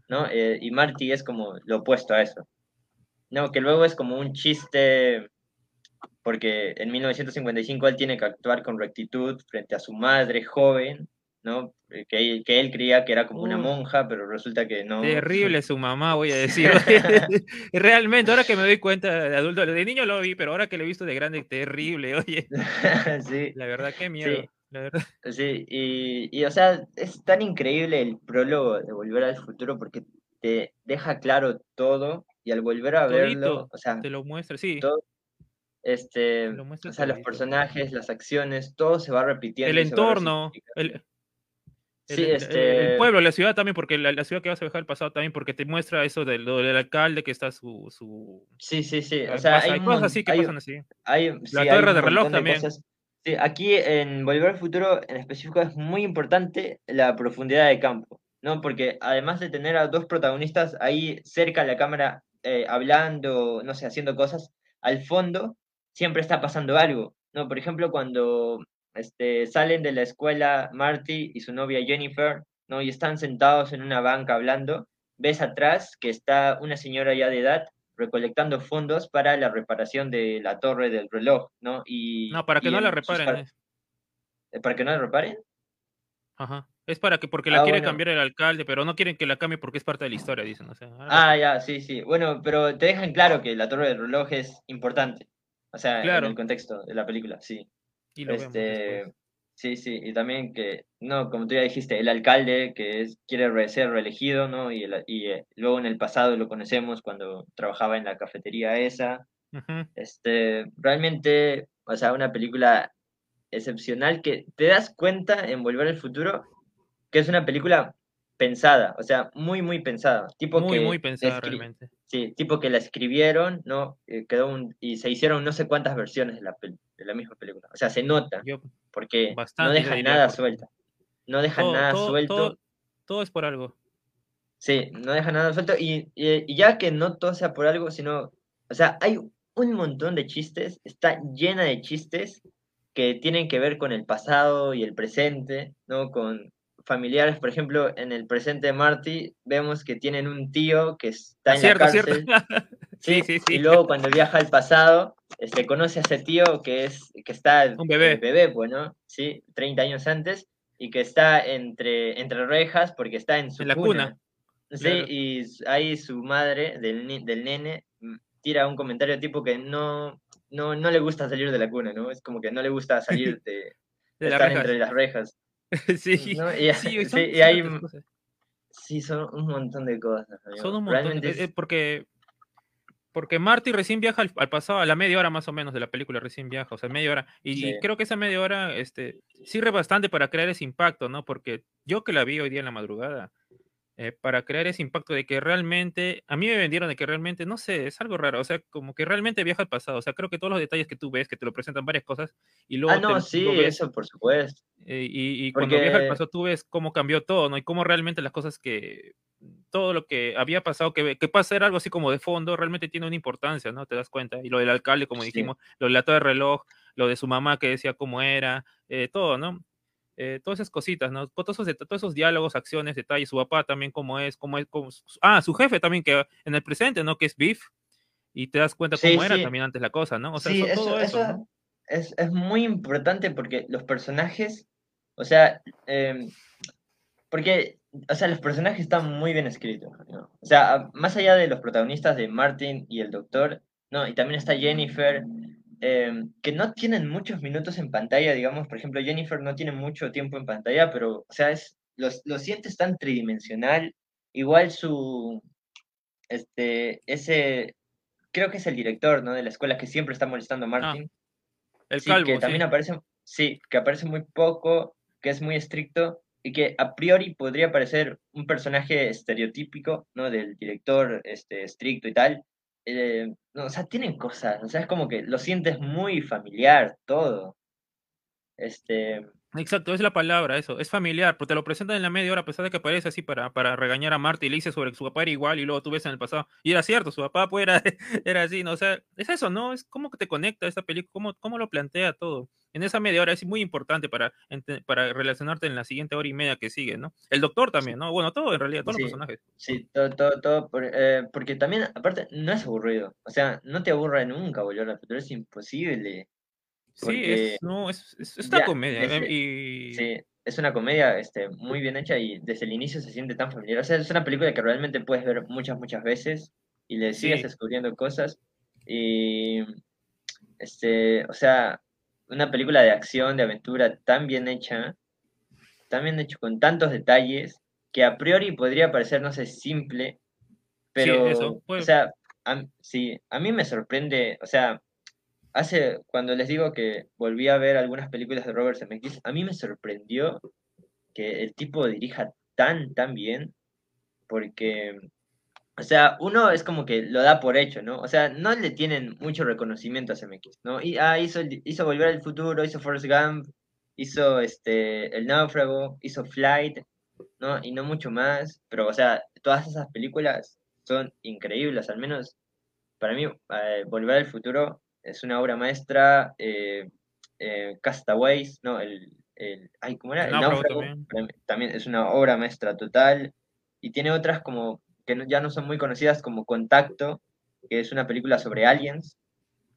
¿no? Eh, y Marty es como lo opuesto a eso. No, que luego es como un chiste, porque en 1955 él tiene que actuar con rectitud frente a su madre joven, ¿no? Eh, Que él, que él creía que era como una monja, pero resulta que no. Terrible su mamá, voy a decir. Realmente, ahora que me doy cuenta de adulto, de niño lo vi, pero ahora que lo he visto de grande, terrible, oye. sí, La verdad, qué miedo. Sí. La verdad. sí, y, y, o sea, es tan increíble el prólogo de Volver al Futuro porque te deja claro todo y al volver a verlo, o sea, te lo muestra, sí. todo- este, Lo muestra o sea, los personajes, las acciones, todo se va repitiendo. El entorno, el, Sí, este- el pueblo, la ciudad también, porque la, la ciudad que vas a viajar al pasado también, porque te muestra eso del, alcalde que está su... su Sí, sí, sí. O sea, hay, cosas así que hay- pasan así. hay- sí, La torre de reloj también. cosas. Sí, aquí en Volver al Futuro en específico es muy importante la profundidad de campo, ¿no? Porque además de tener a dos protagonistas ahí cerca de la cámara eh, hablando, no sé, haciendo cosas, al fondo siempre está pasando algo, ¿no? Por ejemplo, cuando este, salen de la escuela Marty y su novia Jennifer, ¿no? Y están sentados en una banca hablando, ves atrás que está una señora ya de edad recolectando fondos para la reparación de la torre del reloj, ¿no? Y, No, para que no la sus reparen. eh, ¿Para que no la reparen? Ajá. Es para que, porque la Ah, quiere bueno. cambiar el alcalde, pero no quieren que la cambie porque es parte de la historia, dicen. O sea, Ah, ya, sí, sí. Bueno, pero te dejan claro que la torre del reloj es importante. O sea, Claro. en el contexto de la película, sí. y lo Este, sí, sí, y también que, no, como tú ya dijiste, el alcalde que es, quiere re- ser reelegido, ¿no? Y, el- y eh, luego en el pasado lo conocemos cuando trabajaba en la cafetería esa. Este, realmente, o sea, una película excepcional que te das cuenta en Volver al Futuro que es una película pensada, o sea, muy, muy pensada. Tipo Muy, que muy pensada realmente. Sí, tipo que la escribieron, ¿no? Eh, quedó un- y se hicieron no sé cuántas versiones de la, de la misma película. O sea, se nota, Yo, porque no dejan diría, nada suelta. No todo, nada todo- suelto. todo- todo es por algo. Sí, no deja nada suelto. Y, y- y ya que no todo sea por algo, sino, o sea, hay un montón de chistes, está llena de chistes que tienen que ver con el pasado y el presente, ¿no? Con familiares, por ejemplo, en el presente de Marty vemos que tienen un tío que está en cierto, la cierto. cárcel. Sí, sí, sí. Y luego cuando viaja al pasado, este, conoce a ese tío que es que está Un bebé. bebé, pues, ¿no? Sí, 30 años antes y que está entre entre rejas porque está en su En la cuna. Sí, Claro. y ahí su madre del, del nene mm, tira un comentario tipo que no no no le gusta salir de la cuna, ¿no? Es como que no le gusta salir de, De estar entre las rejas. sí, ¿no? Y, sí, sí, y hay sí son un montón de cosas. amigo. Son un montón. Realmente eh, es- eh, porque, porque Marty recién viaja al, al pasado, a la media hora más o menos de la película, recién viaja, o sea, media hora. Y, Sí. creo que esa media hora este, sirve bastante para crear ese impacto, ¿no? Porque yo que la vi hoy día en la madrugada, eh, para crear ese impacto de que realmente, a mí me vendieron de que realmente, no sé, es algo raro, o sea, como que realmente viaja al pasado, o sea, creo que todos los detalles que tú ves, que te lo presentan varias cosas, y luego ah, no, te- sí, ves, eso por supuesto. eh, y, y cuando viaja al pasado tú ves cómo cambió todo, ¿no? Y cómo realmente las cosas que, todo lo que había pasado, que, que pasa ser algo así como de fondo, realmente tiene una importancia, ¿no? Te das cuenta. Y lo del alcalde, como Sí. dijimos, lo de la torre de reloj, lo de su mamá que decía cómo era, eh, todo, ¿no? Eh, todas esas cositas, ¿no? Todos esos, todos esos diálogos, acciones, detalles, su papá también cómo es, cómo es, cómo, ah, su jefe también que en el presente, ¿no? Que es Beef, y te das cuenta Sí, cómo era también antes la cosa, ¿no? O sea, sí, eso, todo eso, eso ¿no? es, es muy importante porque los personajes, o sea, em, porque, o sea, los personajes están muy bien escritos, ¿no? O sea, más allá de los protagonistas de Martin y el doctor, ¿no? Y también está Jennifer, em, que no tienen muchos minutos en pantalla, digamos, por ejemplo, Jennifer no tiene mucho tiempo en pantalla, pero, o sea, es, lo, lo sientes tan tridimensional, igual su, este, ese, creo que es el director, ¿no? De la escuela que siempre está molestando a Martin. El Sí, calvo, que sí. también aparece, sí, que aparece muy poco, que es muy estricto y que a priori podría parecer un personaje estereotípico, ¿no? Del director este, estricto y tal. Eh, no, o sea, tienen cosas, o sea, es como que lo sientes muy familiar todo. Este, Exacto, es la palabra, eso, es familiar, porque te lo presentan en la media hora, a pesar de que aparece así para, para regañar a Marty y le dice sobre que su papá era igual y luego tú ves en el pasado, y era cierto, su papá pues era, era así, ¿no? O sea, es eso, ¿no? Es como que te conecta esta película, cómo, cómo lo plantea todo. En esa media hora es muy importante para, para relacionarte en la siguiente hora y media que sigue, ¿no? El doctor también, ¿no? Bueno, todo en realidad, todos Sí. los personajes. sí, todo, todo, todo, por- eh, porque también, aparte, no es aburrido, o sea, no te aburre nunca al futuro, es imposible. Sí, es, no, es, es, una ya comedia, eh, desde- y... Sí, es una comedia este, muy bien hecha y desde el inicio se siente tan familiar. O sea, es una película que realmente puedes ver muchas, muchas veces y le sigues Sí. descubriendo cosas. Y, este, o sea, una película de acción, de aventura tan bien hecha, tan bien hecho con tantos detalles, que a priori podría parecer, no sé, simple, pero, eso, o pues. sea, a, sí, a mí me sorprende, o sea, hace, cuando les digo que volví a ver algunas películas de Robert Zemeckis, a mí me sorprendió que el tipo dirija tan, tan bien, porque, o sea, uno es como que lo da por hecho, ¿no? O sea, no le tienen mucho reconocimiento a Zemeckis, ¿no? Y, ah, hizo, hizo Volver al Futuro, hizo Forrest Gump, hizo este, El Náufrago, hizo Flight, ¿no? Y no mucho más, pero, o sea, todas esas películas son increíbles, al menos para mí, eh, Volver al Futuro es una obra maestra, eh, eh, Castaways, ¿no? El, el, ay, ¿cómo era? El El náufrago también. también es una obra maestra total, y tiene otras como que no- ya no son muy conocidas como Contacto, que es una película sobre aliens,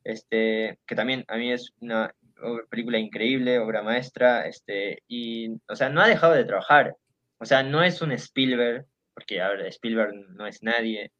este, que también a mí es una película increíble, obra maestra, este, y, o sea, no ha dejado de trabajar, o sea, no es un Spielberg, porque, a ver, Spielberg no es nadie,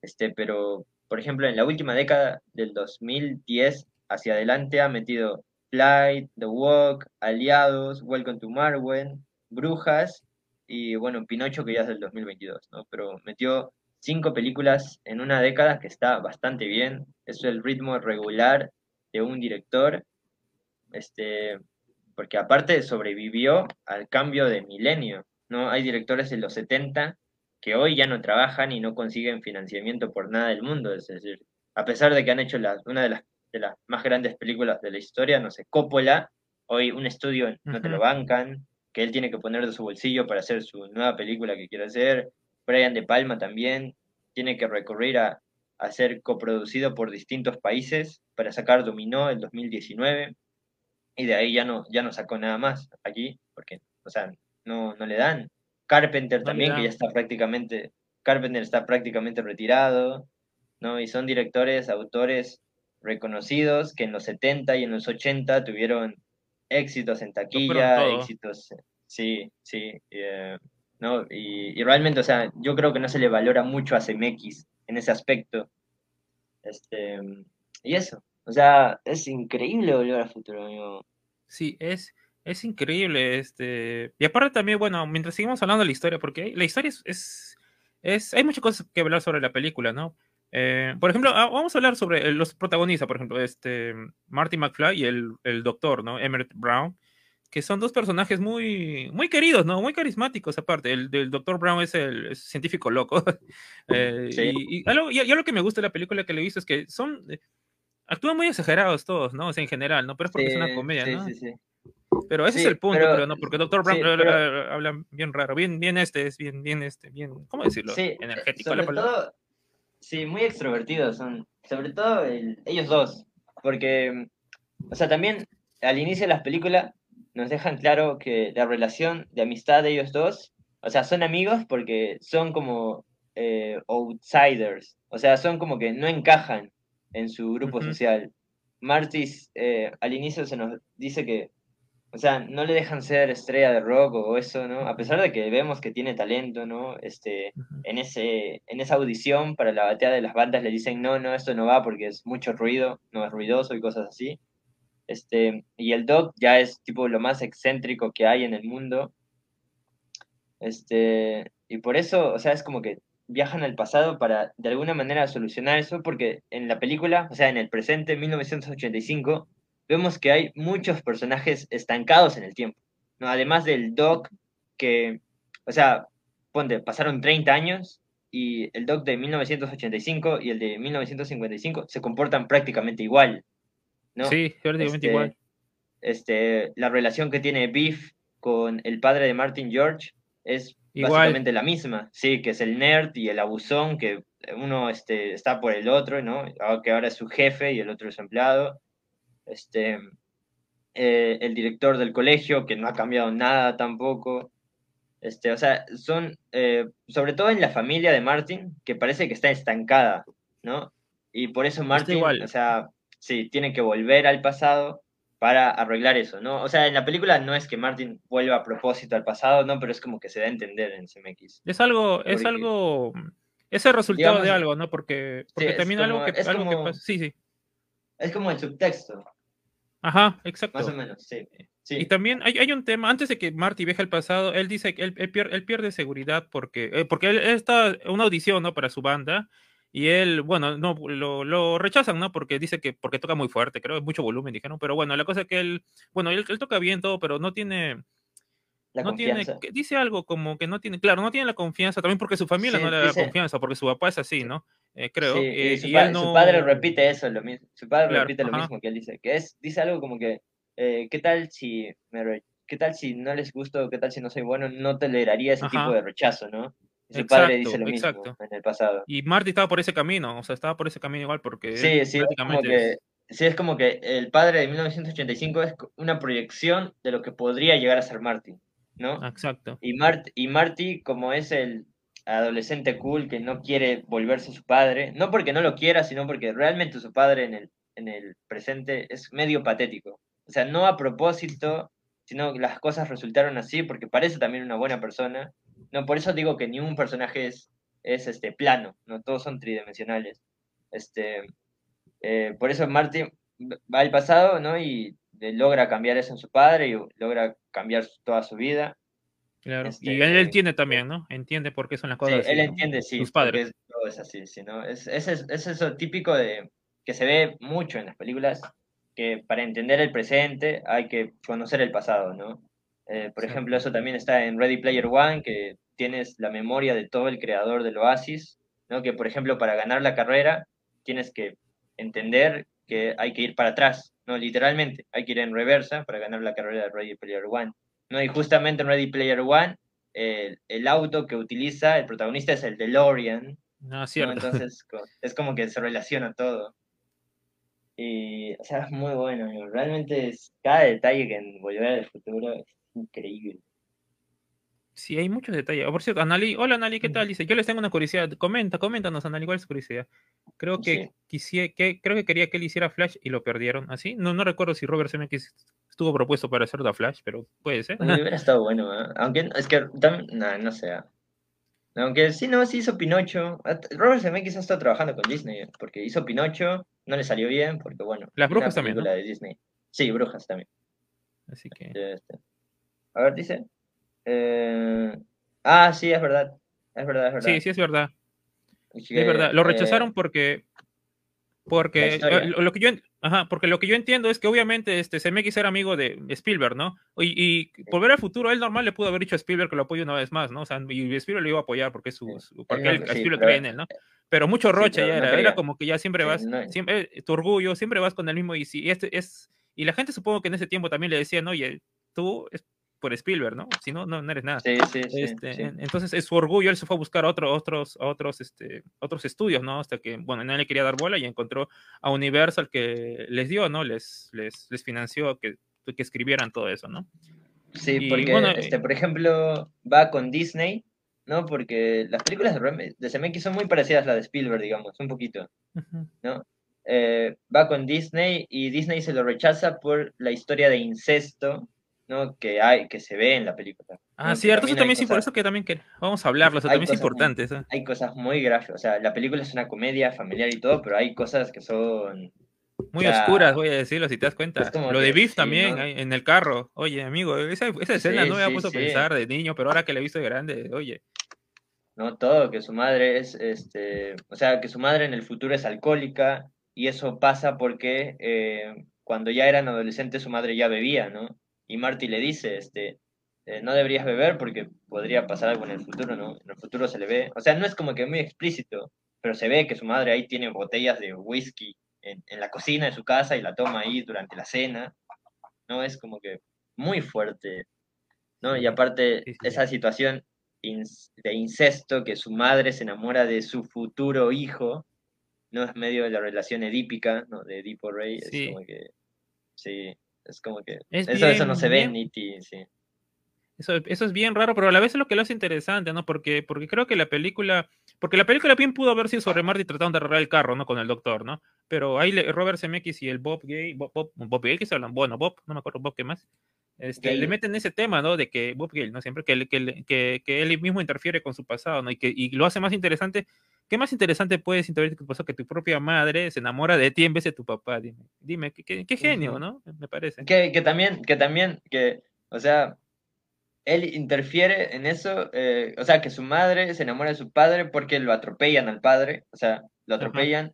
este, pero, por ejemplo, en la última década, del 2010 hacia adelante, ha metido Flight, The Walk, Aliados, Welcome to Marwen, Brujas, y, bueno, Pinocho, que ya es del 2022, ¿no? Pero metió cinco películas en una década que está bastante bien, es el ritmo regular de un director, este, porque aparte sobrevivió al cambio de milenio, ¿no? Hay directores de los 70 que hoy ya no trabajan y no consiguen financiamiento por nada del mundo, es decir, a pesar de que han hecho las- una de las, de las más grandes películas de la historia, no sé, Coppola, hoy un estudio no te lo bancan, que él tiene que poner de su bolsillo para hacer su nueva película que quiere hacer, Brian De Palma también tiene que recurrir a, a ser coproducido por distintos países para sacar Dominó el 2019 y de ahí ya no, ya no sacó nada más aquí, porque, o sea, no, no le dan. Carpenter también, que ya está prácticamente, Carpenter está prácticamente retirado, ¿no? Y son directores, autores reconocidos que en los 70 y en los 80 tuvieron éxitos en taquilla, éxitos, sí, sí, eh, ¿no? Y, y realmente, o sea, yo creo que no se le valora mucho a CMX en ese aspecto. Este, y eso, o sea, es increíble volver al futuro, amigo. Sí, es, es increíble. Este... Y aparte también, bueno, mientras seguimos hablando de la historia, porque la historia es, es, es- hay muchas cosas que hablar sobre la película, ¿no? Eh, por ejemplo, ah, vamos a hablar sobre los protagonistas, por ejemplo, este Marty McFly y el, el doctor, ¿no? Emmett Brown, que son dos personajes muy, muy queridos, ¿no? Muy carismáticos, aparte. El del doctor Brown es el científico loco. Eh, Sí. y, y algo, y, algo que me gusta de la película que le he visto es que son, eh, actúan muy exagerados todos, ¿no? O sea, en general, ¿no? Pero es porque es una Sí, comedia, sí, ¿no? sí, sí. Pero ese Sí, es el punto, pero- pero no, porque Doctor Brown sí, habla bien raro, bien, bien este, es bien, bien este, bien, ¿cómo decirlo? Sí, Energético sobre la palabra. todo, sí, muy extrovertidos son, sobre todo el- ellos dos, porque, o sea, también al inicio de las películas nos dejan claro que la relación de amistad de ellos dos, o sea, son amigos porque son como eh, outsiders, o sea, son como que no encajan en su grupo Ujú. social. Marty eh, al inicio se nos dice que o sea, no le dejan ser estrella de rock o eso, ¿no? A pesar de que vemos que tiene talento, ¿no? Este, en, ese, en esa audición para la bateada de las bandas le dicen, no, no, esto no va porque es mucho ruido, no es ruidoso y cosas así. Este, y el Doc ya es tipo lo más excéntrico que hay en el mundo. Este, y por eso, o sea, es como que viajan al pasado para de alguna manera solucionar eso, porque en la película, o sea, en el presente, 1985, vemos que hay muchos personajes estancados en el tiempo, ¿no? Además del Doc, que, o sea, ponte, pasaron 30 años y el Doc de 1985 y el de 1955 se comportan prácticamente igual, ¿no? Sí, prácticamente Este, igual. Este, la relación que tiene Biff con el padre de Martin George es Igual. básicamente la misma, sí, que es el nerd y el abusón, que uno este, está por el otro, ¿no? Ah, Que ahora es su jefe y el otro es su empleado. Este, eh, el director del colegio, que no ha cambiado nada tampoco. Este, o sea, son, eh, sobre todo en la familia de Martin, que parece que está estancada, ¿no? Y por eso Martin, igual. o sea, sí, tiene que volver al pasado para arreglar eso, ¿no? O sea, en la película no es que Martin vuelva a propósito al pasado, ¿no? Pero es como que se da a entender en CMX. Es algo, es algo, es el resultado Digamos, de algo, ¿no? Porque, porque es también como- algo que, es algo que como- pasa, sí, sí. Es como el subtexto, Ajá, exacto. más o menos, sí. sí. Y también hay, hay un tema, antes de que Marty viaje al pasado, él dice que él, él pier- él pierde seguridad porque, eh, porque él, él está en una audición, ¿no? Para su banda Y él, bueno, no, lo, lo, rechazan, ¿no? Porque dice que, porque toca muy fuerte, creo, mucho volumen, dijeron. Pero bueno, la cosa es que él, bueno, él, él toca bien todo, pero no tiene, La no tiene, confianza. que- dice algo como que no tiene, claro, no tiene la confianza, también porque su familia Sí, no le da la confianza, porque su papá es así, ¿no? Eh, creo. Sí, eh, y su, y pa- él su no- padre repite eso, lo mismo. Su padre Claro, repite lo mismo que él dice, que es, dice algo como que, eh, ¿qué tal si me qué tal si no les gusto, qué tal si no soy bueno? No toleraría ese tipo de rechazo, ¿no? Y su padre dice lo mismo exacto. en el pasado. Y Marty estaba por ese camino, o sea, estaba por ese camino igual porque Sí, él sí, es como que, sí, es como que el padre de 1985 es una proyección de lo que podría llegar a ser Marty, ¿no? Exacto. Y, Mart y Marty, como es el adolescente cool que no quiere volverse su padre, no porque no lo quiera, sino porque realmente su padre en el, en el presente es medio patético. O sea, no a propósito, sino que las cosas resultaron así porque parece también una buena persona. No, por eso digo que ningún personaje es, es este, plano, no todos son tridimensionales. Este, eh, por eso Marty va al pasado, ¿no? Y logra cambiar eso en su padre y logra cambiar toda su vida. Claro. Este, y él entiende también, ¿no? Entiende por qué son las Sí, cosas así, él ¿no? entiende, sí, Sus padres. es- todo es así, sí, ¿no? Es, es, es, es eso típico de que se ve mucho en las películas, que para entender el presente hay que conocer el pasado, ¿no? Eh, por ejemplo, eso también está en Ready Player One, que tienes la memoria de todo el creador del Oasis, ¿no? Que, por ejemplo, para ganar la carrera tienes que entender que hay que ir para atrás, ¿no? Literalmente, hay que ir en reversa para ganar la carrera de Ready Player One, ¿no? Y justamente en Ready Player One el, el auto que utiliza el protagonista es el DeLorean, ¿no? cierto. Entonces es como que se relaciona todo. Y, o sea, es muy bueno, realmente es cada detalle que en Volver al Futuro es increíble. Sí, hay muchos detalles. Oh, Por cierto, Anali, hola Anali, ¿qué tal? Dice, yo les tengo una curiosidad. Comenta, coméntanos, Anali, ¿cuál es su curiosidad? Creo que, Sí. quisie- que creo que quería que él hiciera Flash y lo perdieron. ¿Así? No, no recuerdo si Robert Zemeckis estuvo propuesto para hacer The Flash, pero puede ser. Oye, hubiera estado bueno, ¿eh? Aunque es que también, nah, no sé. Aunque sí, no, sí hizo Pinocho. Robert Zemeckis ha estado trabajando con Disney, ¿eh? porque hizo Pinocho, no le salió bien, porque bueno, Las brujas también, ¿no? de Disney. Sí, brujas también. Así que. Este, A ver, dice. Eh, Ah, sí, es verdad. Es verdad, es verdad. Sí, sí, es verdad. Es Sí, es verdad. Lo eh, rechazaron porque. La Porque eh, lo, lo que yo ajá, porque lo que yo entiendo es que obviamente este Zemeckis era amigo de Spielberg, ¿no? Y, y por ver al futuro, él normal le pudo haber dicho a Spielberg que lo apoye una vez más, ¿no? O sea, y Spielberg lo iba a apoyar porque su, Sí. su- porque él, sí, Spielberg cree en él, ¿no? Pero mucho roche pero ya no era, era como que ya siempre Sí, vas, no- siempre tu orgullo, siempre vas con el mismo y si este es y la gente supongo que en ese tiempo también le decían, oye, tú por Spielberg, ¿no? Si no, no, no eres nada. Sí, sí, sí. Este, sí. Entonces es su orgullo, él se fue a buscar otro, otros, otros, este, otros estudios, ¿no? Hasta que, bueno, nadie le quería dar bola y encontró a Universal que les dio, ¿no? Les, les, les financió que, que escribieran todo eso, ¿no? Sí, Y porque, bueno, este, por ejemplo, va con Disney, ¿no? Porque las películas de, Zemeckis son muy parecidas a las de Spielberg, digamos, un poquito. ¿no? Eh, va con Disney y Disney se lo rechaza por la historia de incesto, ¿no? Que hay, que se ve en la película. Ah, ¿no? Cierto, eso hay también sí, por cosas- eso que también que vamos a hablarlo, eso también es muy- importante. eso. Hay cosas muy gráficas, o sea, la película es una comedia familiar y todo, pero hay cosas que son... Muy oscuras, voy a decirlo, si te das cuenta. Lo de sí, también, en el carro. Oye, amigo, esa, esa escena Sí, no me había puesto a pensar de niño, pero ahora que la he visto de grande, oye. ¿no? Todo, que su madre es, este, o sea, que su madre en el futuro es alcohólica y eso pasa porque eh, cuando ya eran adolescentes su madre ya bebía, ¿no? Y Marty le dice, este, eh, no deberías beber porque podría pasar algo en el futuro, ¿no? En el futuro se le ve, o sea, no es como que muy explícito, pero se ve que su madre ahí tiene botellas de whisky en, en la cocina de su casa y la toma ahí durante la cena, ¿no? Es como que muy fuerte, ¿no? Y aparte, sí, sí. esa situación de incesto, que su madre se enamora de su futuro hijo, no es medio de la relación edípica, ¿no? De Edipo Rey, Sí. es como que, sí, es como que, Es eso, eso no bien- se ve bien- en E.T., sí. Eso, eso es bien raro, pero a la vez es lo que lo hace interesante, ¿no? Porque, porque creo que la película, porque la película bien pudo haber sido sobre Marty tratando de arreglar el carro, ¿no? Con el doctor, ¿no? Pero ahí le- Robert Zemeckis y el Bob Gay, Bob, Bob, Bob Gale, que se hablan, bueno, Bob, no me acuerdo Bob qué más, este, le meten ese tema, ¿no? De que Bob Gale, ¿no? Siempre que, que, que, que él mismo interfiere con su pasado, ¿no? Y que y lo hace más interesante. ¿Qué más interesante puedes con tu pasado que tu propia madre se enamora de ti en vez de tu papá? Dime, dime, qué, qué- qué genio. ¿no? Me parece. Que, que también, que también, que, o sea, él interfiere en eso, eh, o sea, que su madre se enamora de su padre porque lo atropellan al padre, o sea, lo atropellan.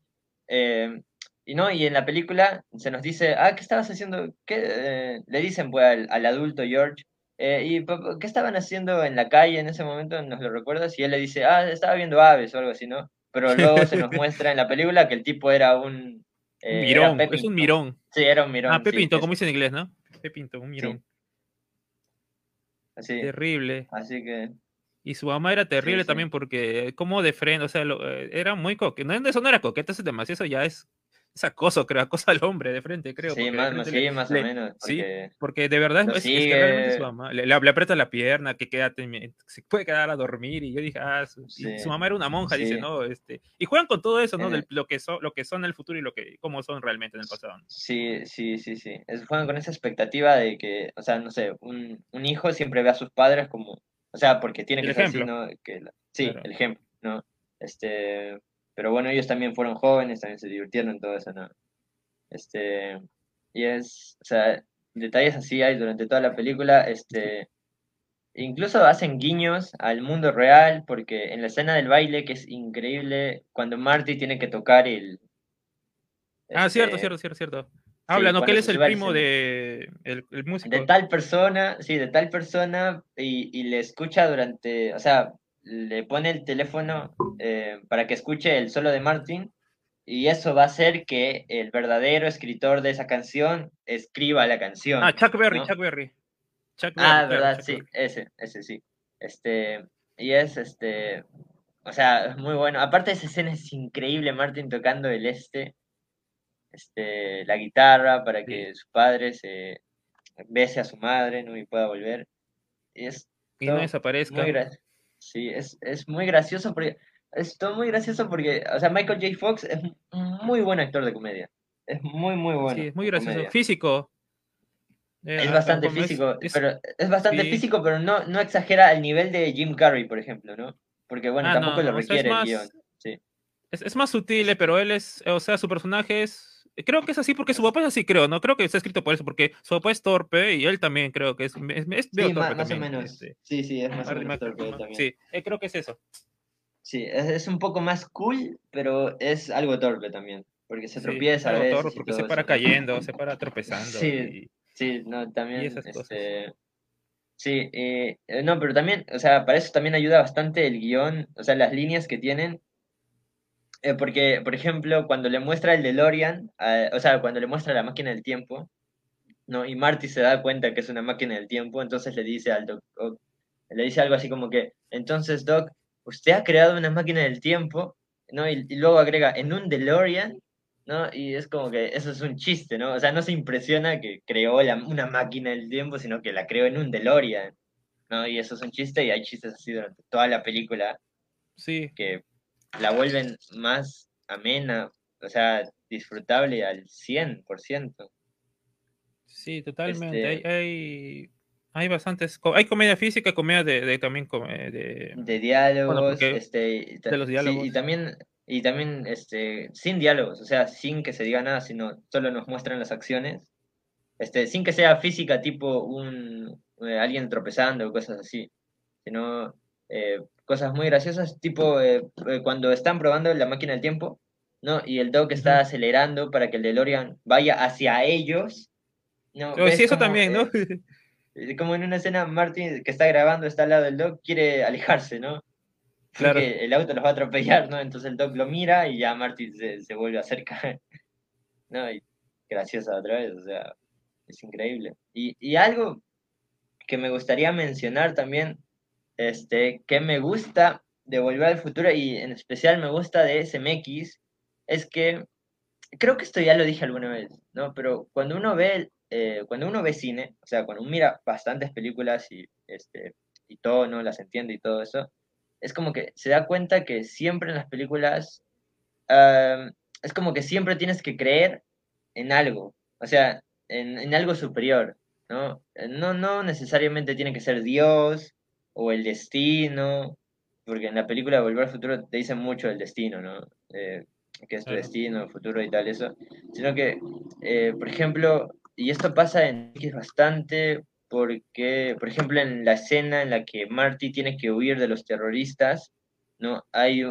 eh, y no, y en la película se nos dice, ah, ¿qué estabas haciendo? ¿Qué? eh, le dicen pues al, al adulto George, eh, ¿y qué estaban haciendo en la calle en ese momento? ¿Nos lo recuerdas? Y él le dice, ah, estaba viendo aves o algo así, ¿no? Pero luego se nos muestra en la película que el tipo era un... eh, era mirón, es un mirón. Sí, era un mirón. Ah, sí, Pepinto, es- como dice en inglés, ¿no? Pepinto, un mirón. Así, Terrible. así que... Y su mamá era terrible sí. también porque, como de frente, o sea, lo- eh, era muy coqueta. No, eso no era coqueta, eso es demasiado, eso ya es, es acoso, creo, acoso al hombre de frente, creo. sí, porque más, frente sí, le- más le- o menos. sí, Porque, Porque de verdad es, es que realmente su mamá le, le- aprieta la pierna, que quédate, mi- se puede quedar a dormir. Y yo dije, ah, su, Sí, su mamá era una monja, dice, sí. no, este. Y juegan con todo eso, ¿no? Eh. Del, lo, que son, lo que son en el futuro y lo que, cómo son realmente en el pasado. ¿no? Sí, sí, sí, sí. Es, juegan con esa expectativa de que, o sea, no sé, un, un hijo siempre ve a sus padres como, o sea, porque tiene El que ser así. ¿no? Que sí, Claro. el ejemplo, ¿no? Este, pero bueno, ellos también fueron jóvenes, también se divirtieron en todo eso, ¿no? Este, y es, o sea, detalles así hay durante toda la película, este, incluso hacen guiños al mundo real, porque en la escena del baile, que es increíble, cuando Marty tiene que tocar el... Ah, cierto, este, cierto, cierto, cierto. Habla, ¿no? Que él es el primo de. El, el músico. de tal persona, sí, de tal persona, y, y le escucha durante, o sea, le pone el teléfono eh, para que escuche el solo de Martin, y eso va a hacer que el verdadero escritor de esa canción escriba la canción. Ah, Chuck Berry, ¿no? Chuck Berry. Chuck Berry, Ah, verdad, Chuck sí, Berry. ese, ese sí. Este, y es este, o sea, muy bueno. Aparte esa escena es increíble, Martin tocando el este, este, la guitarra para que su padre se bese a su madre, ¿no? Y pueda volver. Y es Y no desaparezca. muy gracioso. Sí, es, es muy gracioso porque, es todo muy gracioso porque, o sea, Michael J. Fox es muy buen actor de comedia. Es muy, muy bueno. sí, es muy gracioso. comedia. Físico. Eh, Es bastante físico, es- pero es bastante sí. físico, pero no, no exagera al nivel de Jim Carrey, por ejemplo, ¿no? Porque bueno, Ah, tampoco no, lo o sea, es requiere más- el guion. Sí. Es, es más sutil, eh, pero él es, o sea, su personaje es, creo que es así porque su papá es así, creo, ¿no? Creo que está escrito por eso, porque su papá es torpe y él también creo que es, es, es medio Sí, torpe más o menos. este, Sí, sí, es más o menos torpe también. Sí, eh, creo que es eso. Sí, es, es un poco más cool, pero es algo torpe también, porque se Sí, tropieza a veces torpe, y porque se para eso. cayendo, se para tropezando. Sí. y- Sí, no, también, esas cosas. este, sí, eh, no, pero también, o sea, para eso también ayuda bastante el guion, o sea, las líneas que tienen, eh, porque, por ejemplo, cuando le muestra el DeLorean, eh, o sea, cuando le muestra la máquina del tiempo, ¿no? Y Marty se da cuenta que es una máquina del tiempo, entonces le dice al Doc, le dice algo así como que, entonces, Doc, usted ha creado una máquina del tiempo, ¿no? Y, y luego agrega, en un DeLorean, ¿no? Y es como que eso es un chiste, ¿no? O sea, no se impresiona que creó la- una máquina del tiempo, sino que la creó en un DeLorean, ¿no? Y eso es un chiste y hay chistes así durante toda la película Sí, que la vuelven más amena, o sea, disfrutable al 100%. sí, totalmente. Este- Hay, hay, hay bastantes, hay comedia física, comedia de, de también come- de, De diálogos, porque- este, de los sí, diálogos. y también, y también este, sin diálogos, o sea, sin que se diga nada, sino solo nos muestran las acciones, este, sin que sea física, tipo un eh, alguien tropezando o cosas así, sino eh, cosas muy graciosas, tipo eh, eh, cuando están probando la máquina del tiempo, ¿no? Y el Doc está acelerando para que el DeLorean vaya hacia ellos, ¿no? Oh, Ves sí, eso también, ¿no? eh, como en una escena, Martin, que está grabando, está al lado del Doc, quiere alejarse, ¿no? Claro. Porque el auto los va a atropellar, ¿no? Entonces el Doc lo mira y ya Martin se, se vuelve a acercar. ¿No? Y graciosa otra vez, o sea, es increíble. Y, y algo que me gustaría mencionar también, este, que me gusta de Volver al Futuro y en especial me gusta de SMX, es que creo que esto ya lo dije alguna vez, ¿no? Pero cuando uno ve, eh, cuando uno ve cine, o sea, cuando uno mira bastantes películas y, este, y todo, ¿no? Las entiende y todo eso, es como que se da cuenta que siempre en las películas, ah, es como que siempre tienes que creer en algo, o sea, en, en algo superior, ¿no? Eh, No, no necesariamente tiene que ser Dios o el destino, porque en la película Volver al Futuro te dicen mucho del destino, ¿no? Eh, que es tu Claro. destino, el futuro y tal, eso. Sino que, eh, por ejemplo, y esto pasa en X bastante, porque, por ejemplo, en la escena en la que Marty tiene que huir de los terroristas, ¿no? Hay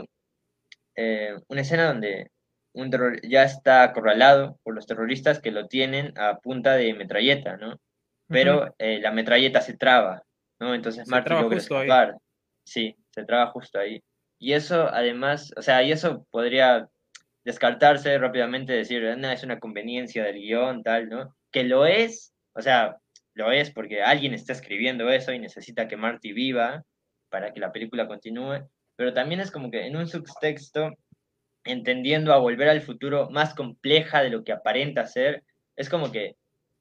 eh, una escena donde un terror ya está acorralado por los terroristas que lo tienen a punta de metralleta, ¿no? Pero eh, la metralleta se traba, ¿no? Entonces Marty logra escapar. Sí, se traba justo ahí. Y eso, además, o sea, y eso podría descartarse rápidamente, decir, no, es una conveniencia del guion, tal, ¿no? Que lo es, o sea, lo es porque alguien está escribiendo eso y necesita que Marty viva para que la película continúe, pero también es como que en un subtexto, entendiendo a volver al futuro más compleja de lo que aparenta ser, es como que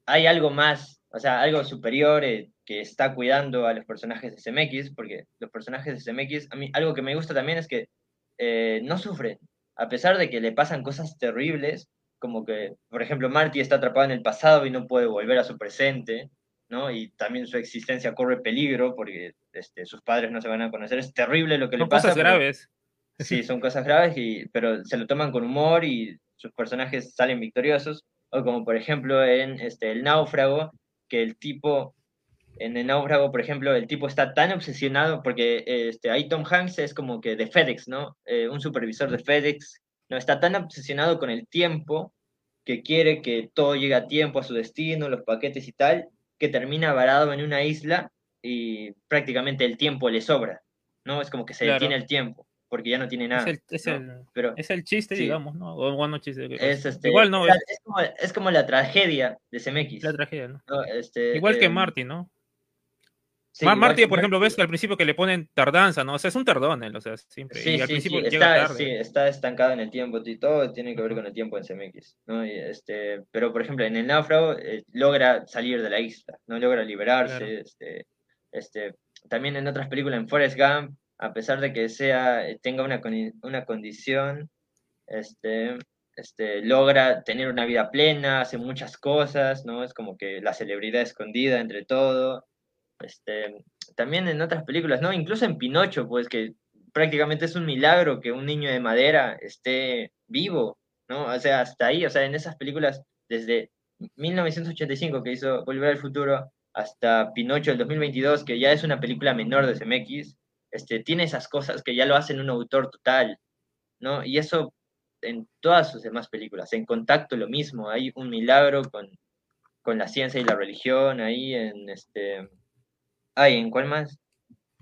hay algo más, o sea, algo superior eh, que está cuidando a los personajes de CMX, porque los personajes de CMX, a mí algo que me gusta también es que eh, no sufren, a pesar de que le pasan cosas terribles, como que, por ejemplo, Marty está atrapado en el pasado y no puede volver a su presente, ¿no? Y también su existencia corre peligro porque este, sus padres no se van a conocer. Es terrible lo que le pasa. Son cosas graves. Sí, son cosas graves, y, pero se lo toman con humor y sus personajes salen victoriosos. O como por ejemplo en este, El Náufrago, que el tipo en el náufrago, por ejemplo, el tipo está tan obsesionado porque este, ahí Tom Hanks es como que de FedEx, ¿no? Eh, un supervisor de FedEx, ¿no? Está tan obsesionado con el tiempo que quiere que todo llegue a tiempo a su destino, los paquetes y tal, que termina varado en una isla y prácticamente el tiempo le sobra, ¿no? Es como que se detiene el tiempo porque ya no tiene nada. Es el, Pero, es el chiste, digamos, ¿no? O bueno, chiste. Es, este, Igual no. Es, como, es, como, la tragedia de CMX. La tragedia, ¿no? Este, Igual que Marty, ¿no? Marty, por ejemplo, ves que al principio que le ponen tardanza, ¿no? O sea, es un tardón, o sea, siempre. Sí, y al principio llega está, Sí, está estancado en el tiempo y todo tiene que ver con el tiempo en CMX, ¿no? este, pero, por ejemplo, en el náufrago eh, logra salir de la isla, ¿no? Logra liberarse, este, este, también en otras películas, en Forrest Gump, a pesar de que sea, tenga una, una condición, este, este, logra tener una vida plena, hace muchas cosas, ¿no? Es como que la celebridad escondida entre todo, este, también en otras películas, ¿no? Incluso en Pinocho, pues que prácticamente es un milagro que un niño de madera esté vivo, ¿no? O sea, hasta ahí, o sea, en esas películas, desde 1985 que hizo Volver al Futuro hasta Pinocho del 2022, que ya es una película menor de CMX, este, tiene esas cosas que ya lo hacen un autor total, ¿no? Y eso en todas sus demás películas. En Contacto lo mismo, hay un milagro con, con la ciencia y la religión ahí en este Ay, ¿en cuál más?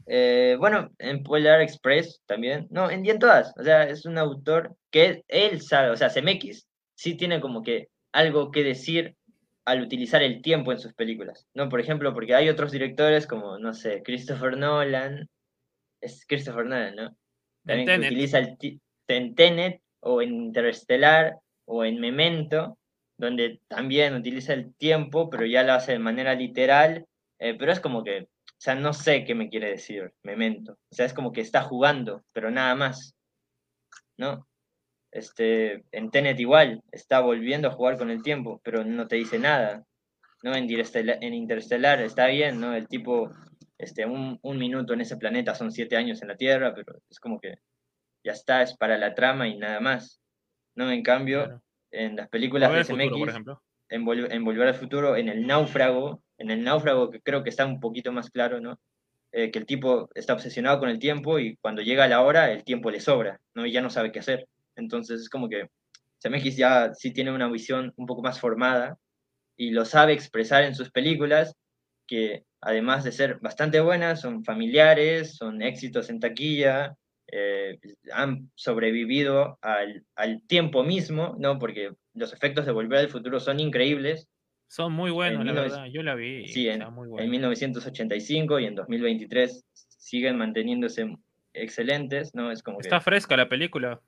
Eh, bueno, en Polar Express también. No, en, y en todas. O sea, es un autor que él sabe, o sea, CMX sí tiene como que algo que decir al utilizar el tiempo en sus películas. ¿no? Por ejemplo, porque hay otros directores como, no sé, Christopher Nolan. Es Christopher Nolan, ¿no? También que utiliza el en Tenet o en Interstellar o en Memento, donde también utiliza el tiempo, pero ya lo hace de manera literal. Eh, pero es como que o sea, no sé qué me quiere decir Memento. O sea, es como que está jugando, pero nada más. ¿No? Este, en Tenet igual, está volviendo a jugar con el tiempo, pero no te dice nada. ¿No? En, en Interstellar está bien, ¿no? El tipo, este, un, minuto en ese planeta son siete años en la Tierra, pero es como que ya está, es para la trama y nada más. ¿No? En cambio, en las películas de SMX, por ejemplo. En, en Volver al Futuro, en El Náufrago, en el náufrago, que creo que está un poquito más claro, ¿no? Eh, que el tipo está obsesionado con el tiempo y cuando llega la hora, el tiempo le sobra, ¿no? Y ya no sabe qué hacer. Entonces es como que Zemeckis ya sí tiene una visión un poco más formada y lo sabe expresar en sus películas, que además de ser bastante buenas, son familiares, son éxitos en taquilla, eh, han sobrevivido al, al, tiempo mismo, ¿no? Porque los efectos de Volver al Futuro son increíbles son muy buenos, la verdad. Yo la vi. Sí, en, en 1985 y en 2023 siguen manteniéndose excelentes, ¿no? Es como Está fresca la película.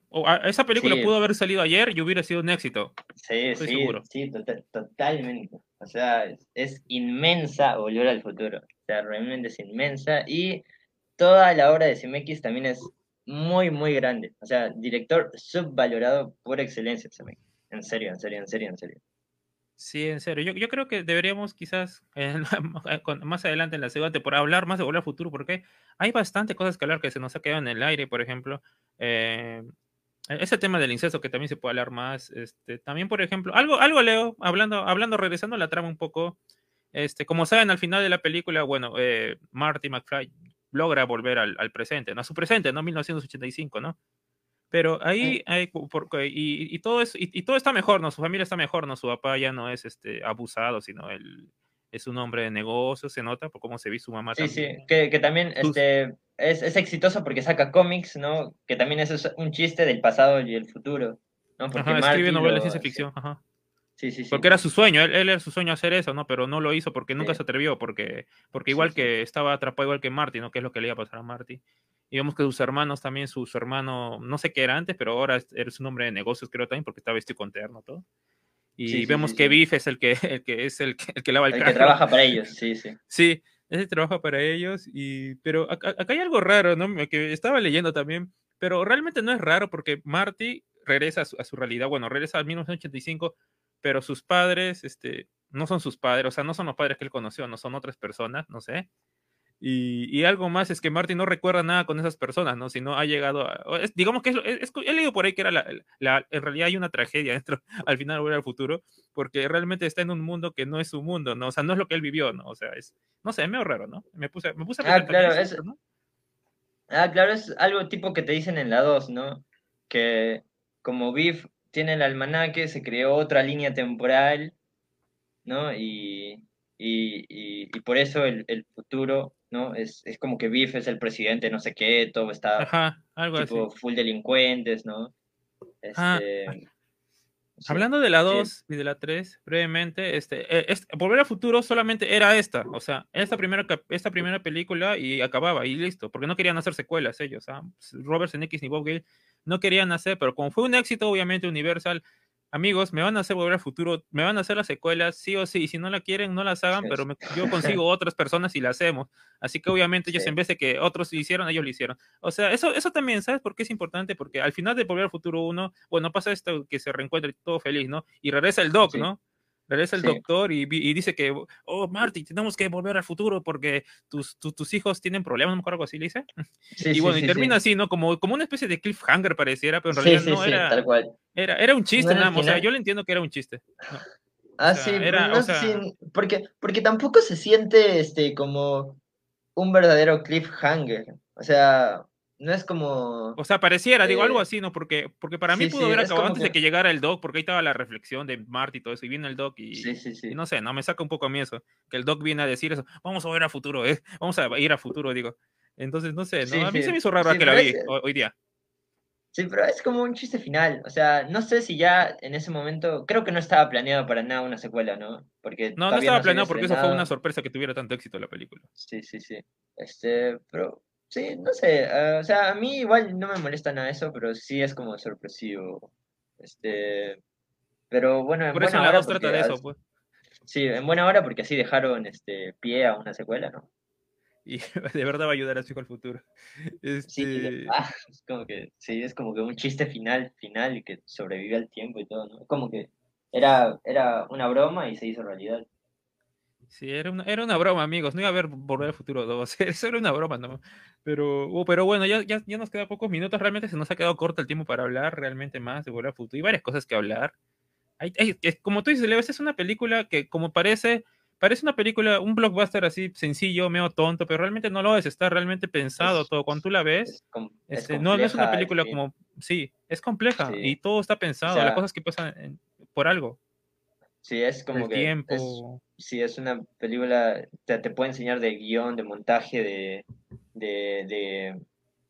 esa película pudo haber salido ayer y hubiera sido un éxito. Sí, sí, sí, totalmente. O sea, es, inmensa Volver al Futuro. O sea, realmente es inmensa y toda la obra de CMX también es muy, muy grande. O sea, director subvalorado por excelencia, CMX. En serio, en serio, en serio, en serio. Sí, en serio. Yo, yo creo que deberíamos quizás más adelante en la segunda por hablar más de Volver al Futuro, porque hay bastante cosas que hablar que se nos ha quedado en el aire, por ejemplo. Eh, e, ese tema del incesto que también se puede hablar más. Este, también, por ejemplo, algo, algo Leo, hablando, hablando, regresando a la trama un poco. Este, como saben, al final de la película, bueno, eh, Marty McFly logra volver al, al, presente, ¿no? A su presente, ¿no? 1985, ¿no? Pero ahí, hay, por, y, y, todo es, y, y, todo está mejor, ¿no? Su familia está mejor, ¿no? Su papá ya no es este, abusado, sino él es un hombre de negocios, se nota por cómo se ve su mamá. Sí, también. sí, que, que también Sus... este, es, es, exitoso porque saca cómics, ¿no? Que también eso es un chiste del pasado y el futuro, ¿no? Porque ajá, escribe novelas de ciencia ficción, ajá. Sí, sí, sí. Porque era su sueño, él, él, era su sueño hacer eso, ¿no? Pero no lo hizo porque nunca sí. se atrevió, porque, porque igual sí, que estaba atrapado igual que Marty, ¿no? Que es lo que le iba a pasar a Marty. Y vemos que sus hermanos también, su, su hermano, no sé qué era antes, pero ahora es, es un hombre de negocios, creo también, porque está vestido con terno, todo. Y vemos que Biff es el que, el que es el que, el que lava el, el carro. que trabaja para ellos, sí, sí. Sí, ese trabaja para ellos, y, pero acá, acá hay algo raro, ¿no? Que estaba leyendo también, pero realmente no es raro porque Marty regresa a su, a su realidad, bueno, regresa a 1985, pero sus padres, este, no son sus padres, o sea, no son los padres que él conoció, no son otras personas, no sé. Y, y, algo más es que Marty no recuerda nada con esas personas, ¿no? Sino ha llegado a. Es, digamos que es, es, He leído por ahí que era la, la, En realidad hay una tragedia dentro, al final volver al futuro, porque realmente está en un mundo que no es su mundo, ¿no? O sea, no es lo que él vivió, ¿no? O sea, es. No sé, es medio raro, ¿no? Me puse, me puse a ah, claro, es, ¿no? Ah, claro, es algo tipo que te dicen en la 2, ¿no? Que como Biff tiene el almanaque, se creó otra línea temporal, ¿no? Y, y, y, y por eso el, el, futuro, ¿no? Es, es como que Biff es el presidente, no sé qué, todo está Ajá, algo tipo así. full delincuentes, ¿no? Ah, este, sí. Hablando de la 2 sí. y de la 3, brevemente, este, este, Volver al Futuro solamente era esta, o sea, esta primera, esta primera película y acababa, y listo, porque no querían hacer secuelas ellos, ¿ah? Robert Zemeckis ni Bob Gale no querían hacer, pero como fue un éxito, obviamente, Universal, amigos, me van a hacer volver al futuro, me van a hacer las secuelas, sí o sí, y si no la quieren, no las hagan, pero me, yo consigo otras personas y la hacemos. Así que obviamente ellos, sí. en vez de que otros lo hicieron, ellos lo hicieron. O sea, eso, eso también, ¿sabes por qué es importante? Porque al final de Volver al Futuro 1, bueno, pasa esto que se reencuentra todo feliz, ¿no? Y regresa el Doc, sí. ¿no? Regresa el sí. doctor y, y, dice que, oh, Marty, tenemos que volver al futuro porque tus, tu, tus hijos tienen problemas, no me acuerdo algo así, le dice. Sí, y bueno, y termina así, ¿no? Como, como una especie de cliffhanger pareciera, pero en realidad no era, tal cual. era. Era un chiste, no nada más. O sea, yo le entiendo que era un chiste. No. Ah, o sea, sí, era, no o sea... porque, porque tampoco se siente este como un verdadero cliffhanger. O sea, no es como. O sea, pareciera, eh, digo, algo así, ¿no? Porque, porque para mí sí, pudo sí, haber acabado antes que... de que llegara el Doc, porque ahí estaba la reflexión de Marty y todo eso, y viene el Doc y, y, no sé, no me saca un poco a mí eso, que el Doc viene a decir eso, vamos a ver a futuro, ¿eh? vamos a ir a futuro, digo. Entonces, no sé, ¿no? a mí se me hizo raro que la vi es... hoy día. Sí, pero es como un chiste final. O sea, no sé si ya en ese momento. Creo que no estaba planeado para nada una secuela, ¿no? Porque no, no estaba no planeado porque eso fue una sorpresa que tuviera tanto éxito la película. Sí, sí, sí. Este, pero Sí, no sé, uh, o sea, a mí igual no me molesta nada eso, pero sí es como sorpresivo. Este, pero bueno, en Por buena eso hora. Trata de eso, pues. Sí, en buena hora porque así dejaron este pie a una secuela, ¿no? Y de verdad va a ayudar a su hijo al futuro. Este... Sí, ah, es como que, sí, es como que un chiste final, final y que sobrevive al tiempo y todo, ¿no? Como que era, era una broma y se hizo realidad. Sí, era una, era una broma, amigos. No iba a haber Volver al Futuro 2. Eso era una broma, ¿no? Pero, oh, pero bueno, ya, ya, ya, nos queda pocos minutos. Realmente se nos ha quedado corto el tiempo para hablar realmente más de Volver al Futuro. Y varias cosas que hablar. Hay, hay, como tú dices, Leves, es una película que, como parece, parece una película, un blockbuster así sencillo, medio tonto, pero realmente no lo es. Está realmente pensado es, todo. Cuando tú la ves, es, com este, no, no, es una película como. Sí, es compleja sí. y todo está pensado. O sea, las cosas que pasan en, por algo. Sí, es como el que. Tiempo. Es, sí, es una película. Te, te, puede enseñar de guion, de montaje, de. de, de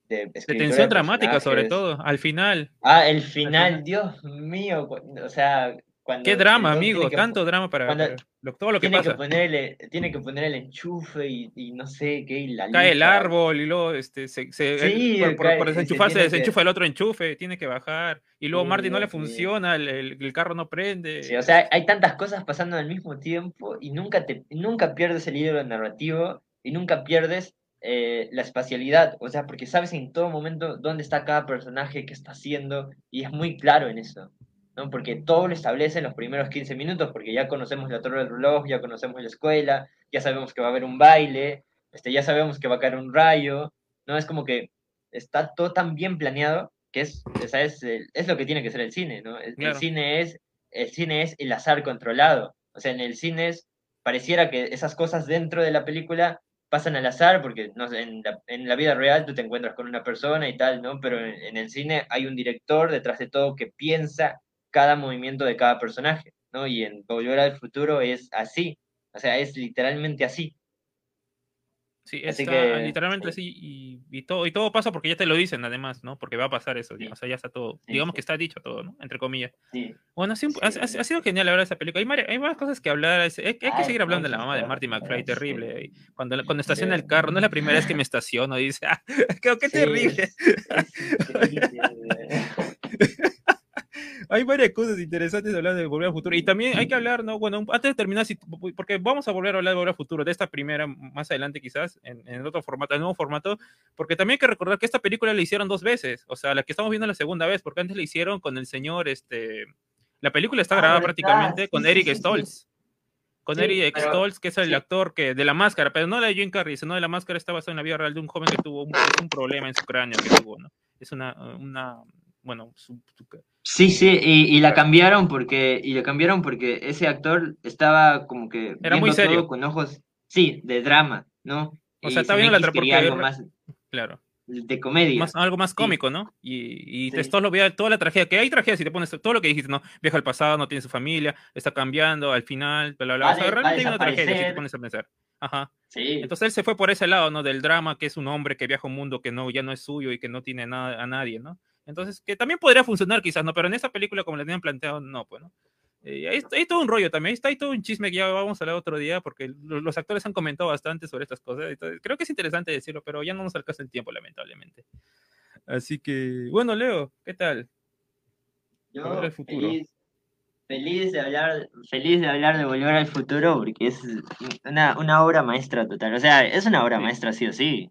de, de tensión dramática, sobre todo, al final. Ah, el final, final. Dios mío. O sea, cuando. Qué drama, amigo, que, tanto drama para. Cuando, para lo, todo lo que tiene pasa. Que ponerle, tiene que poner el enchufe y, y no sé qué. Y la cae el árbol y luego este, se, se sí, por, desenchufarse, se desenchufa que... el otro enchufe, tiene que bajar. Y luego sí, Marty no le funciona, el, el, el, carro no prende. Sí, o sea, hay tantas cosas pasando al mismo tiempo y nunca, te, nunca pierdes el hilo narrativo y nunca pierdes eh, la espacialidad, o sea, porque sabes en todo momento dónde está cada personaje, qué está haciendo, y es muy claro en eso, ¿no? Porque todo lo establece en los primeros 15 minutos, porque ya conocemos la torre del reloj, ya conocemos la escuela, ya sabemos que va a haber un baile, este, ya sabemos que va a caer un rayo, ¿no? Es como que está todo tan bien planeado que es, o sea, es, es lo que tiene que ser el cine, ¿no? El, claro. el, cine es, el cine es el azar controlado, o sea, en el cine es pareciera que esas cosas dentro de la película pasan al azar, porque no sé, en, la, en la vida real tú te encuentras con una persona y tal, ¿no? Pero en, en el cine hay un director detrás de todo que piensa cada movimiento de cada personaje, ¿no? Y en Volver al Futuro es así, o sea, es literalmente así. Sí, Así está que- literalmente así y, y todo y todo pasa porque ya te lo dicen además, ¿no? Porque va a pasar eso, Sí. o sea, ya está todo, Sí, digamos que está dicho todo, ¿no? Entre comillas. Sí. Bueno, ha, ha- ha sido genial hablar de esa película. Hay, más cosas que hablar. Hay, hay que Ay, seguir hablando de la mamá de Marty McFly, terrible. y Cuando, cuando estaciona el carro, no es la primera vez que me estaciono, dice, ah, qué, terrible. Hay varias cosas interesantes hablar de Volver al Futuro. Y también hay que hablar, ¿no? Bueno, antes de terminar, si- porque vamos a volver a hablar de Volver al Futuro, de esta primera, más adelante quizás, en, en otro formato, el nuevo formato, porque también hay que recordar que esta película la hicieron dos veces, o sea, la que estamos viendo la segunda vez, porque antes la hicieron con el señor, este, la película está Ah, grabada ¿verdad? prácticamente Sí, con Eric sí, sí. Stoltz. Con Sí, Eric pero- Stoltz, que es el sí. actor que de la máscara, pero no la de Jim Carrey, sino de la máscara está basada en la vida real de un joven que tuvo un, un problema en su cráneo que tuvo, ¿no? Es una, una bueno, su- su- Sí, sí, y, y la cambiaron porque, y la cambiaron porque ese actor estaba como que Era muy viendo todo serio. con ojos, sí, de drama, ¿no? O sea, está viendo la porque- algo más claro. de comedia. más, algo más cómico, ¿no? Y, y Sí. todo lo veía toda la tragedia, que hay tragedias si te pones todo lo que dijiste, ¿no? Viaja al pasado, no tiene su familia, está cambiando al final, bla, bla, bla. Va O sea, realmente hay una tragedia si te pones a pensar. Ajá. Sí. Entonces él se fue por ese lado, ¿no? Del drama, que es un hombre que viaja a un mundo que no, ya no es suyo y que no tiene nada a nadie, ¿no? Entonces, que también podría funcionar quizás, ¿no? Pero en esa película, como le tenían planteado, no, pues, ¿no? Eh, hay, hay todo un rollo también, ahí está hay todo un chisme que ya vamos a hablar otro día, porque lo- los, actores han comentado bastante sobre estas cosas. entonces, creo que es interesante decirlo, pero ya no nos alcanza el tiempo, lamentablemente. Así que, bueno, Leo, ¿qué tal? Yo Volver al futuro. feliz, feliz de hablar. Feliz de hablar de Volver al Futuro porque es una, una obra maestra total. O sea, es una obra Sí. maestra sí o sí.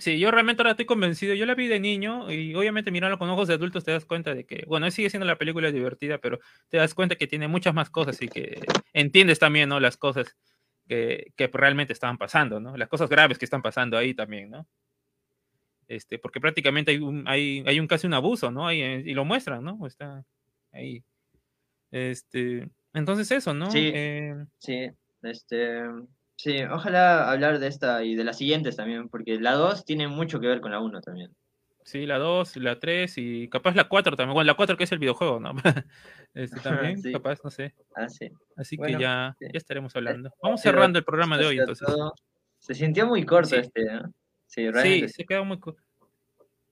Sí, yo realmente ahora estoy convencido. Yo la vi de niño y obviamente mirarlo con ojos de adultos te das cuenta de que, bueno, sigue siendo la película divertida, pero te das cuenta que tiene muchas más cosas y que entiendes también, ¿no? Las cosas que, que realmente estaban pasando, ¿no? Las cosas graves que están pasando ahí también, ¿no? Este, porque prácticamente hay un, hay, hay un casi un abuso, ¿no? Eh, y lo muestran, ¿no? Está ahí. Este, entonces eso, ¿no? Sí. Eh, Sí, este. Sí, ojalá hablar de esta y de las siguientes también, porque la 2 tiene mucho que ver con la 1 también. Sí, la 2, la 3 y capaz la 4 también. Bueno, la 4 que es el videojuego, ¿no? este también, Sí. capaz, no sé. Ah, sí. Así Bueno, que ya, sí. ya estaremos hablando. Vamos cerrando el programa de hoy, entonces. Se sintió muy corto Sí. este, ¿no? Sí, Sí, realmente. se quedó muy co-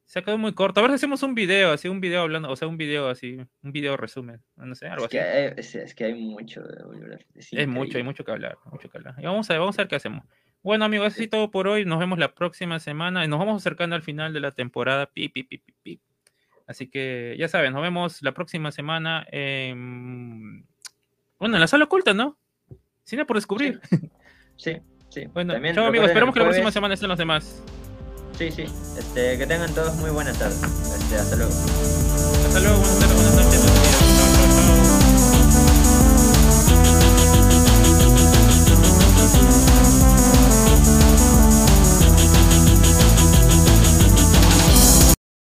se ha quedado muy corto. A ver si hacemos un video, así un video hablando, o sea, un video así, un video resumen, no sé, algo Es que, así. hay, es, es que hay mucho de a- es Es mucho, hay mucho que hablar, mucho que hablar. Y vamos a ver, vamos a ver qué hacemos. Bueno, amigos, así todo por hoy. Nos vemos la próxima semana y nos vamos acercando al final de la temporada. Pi, pi, pi, pi. Así que ya saben, nos vemos la próxima semana en... Bueno, en la sala oculta, ¿no? Cine por descubrir. Sí, sí. Bueno, También chao amigos, esperamos que la próxima semana estén los demás. Sí, sí. Este, que tengan todos muy buenas tardes. Este, hasta luego. Hasta luego, buenas tardes, buenas noches.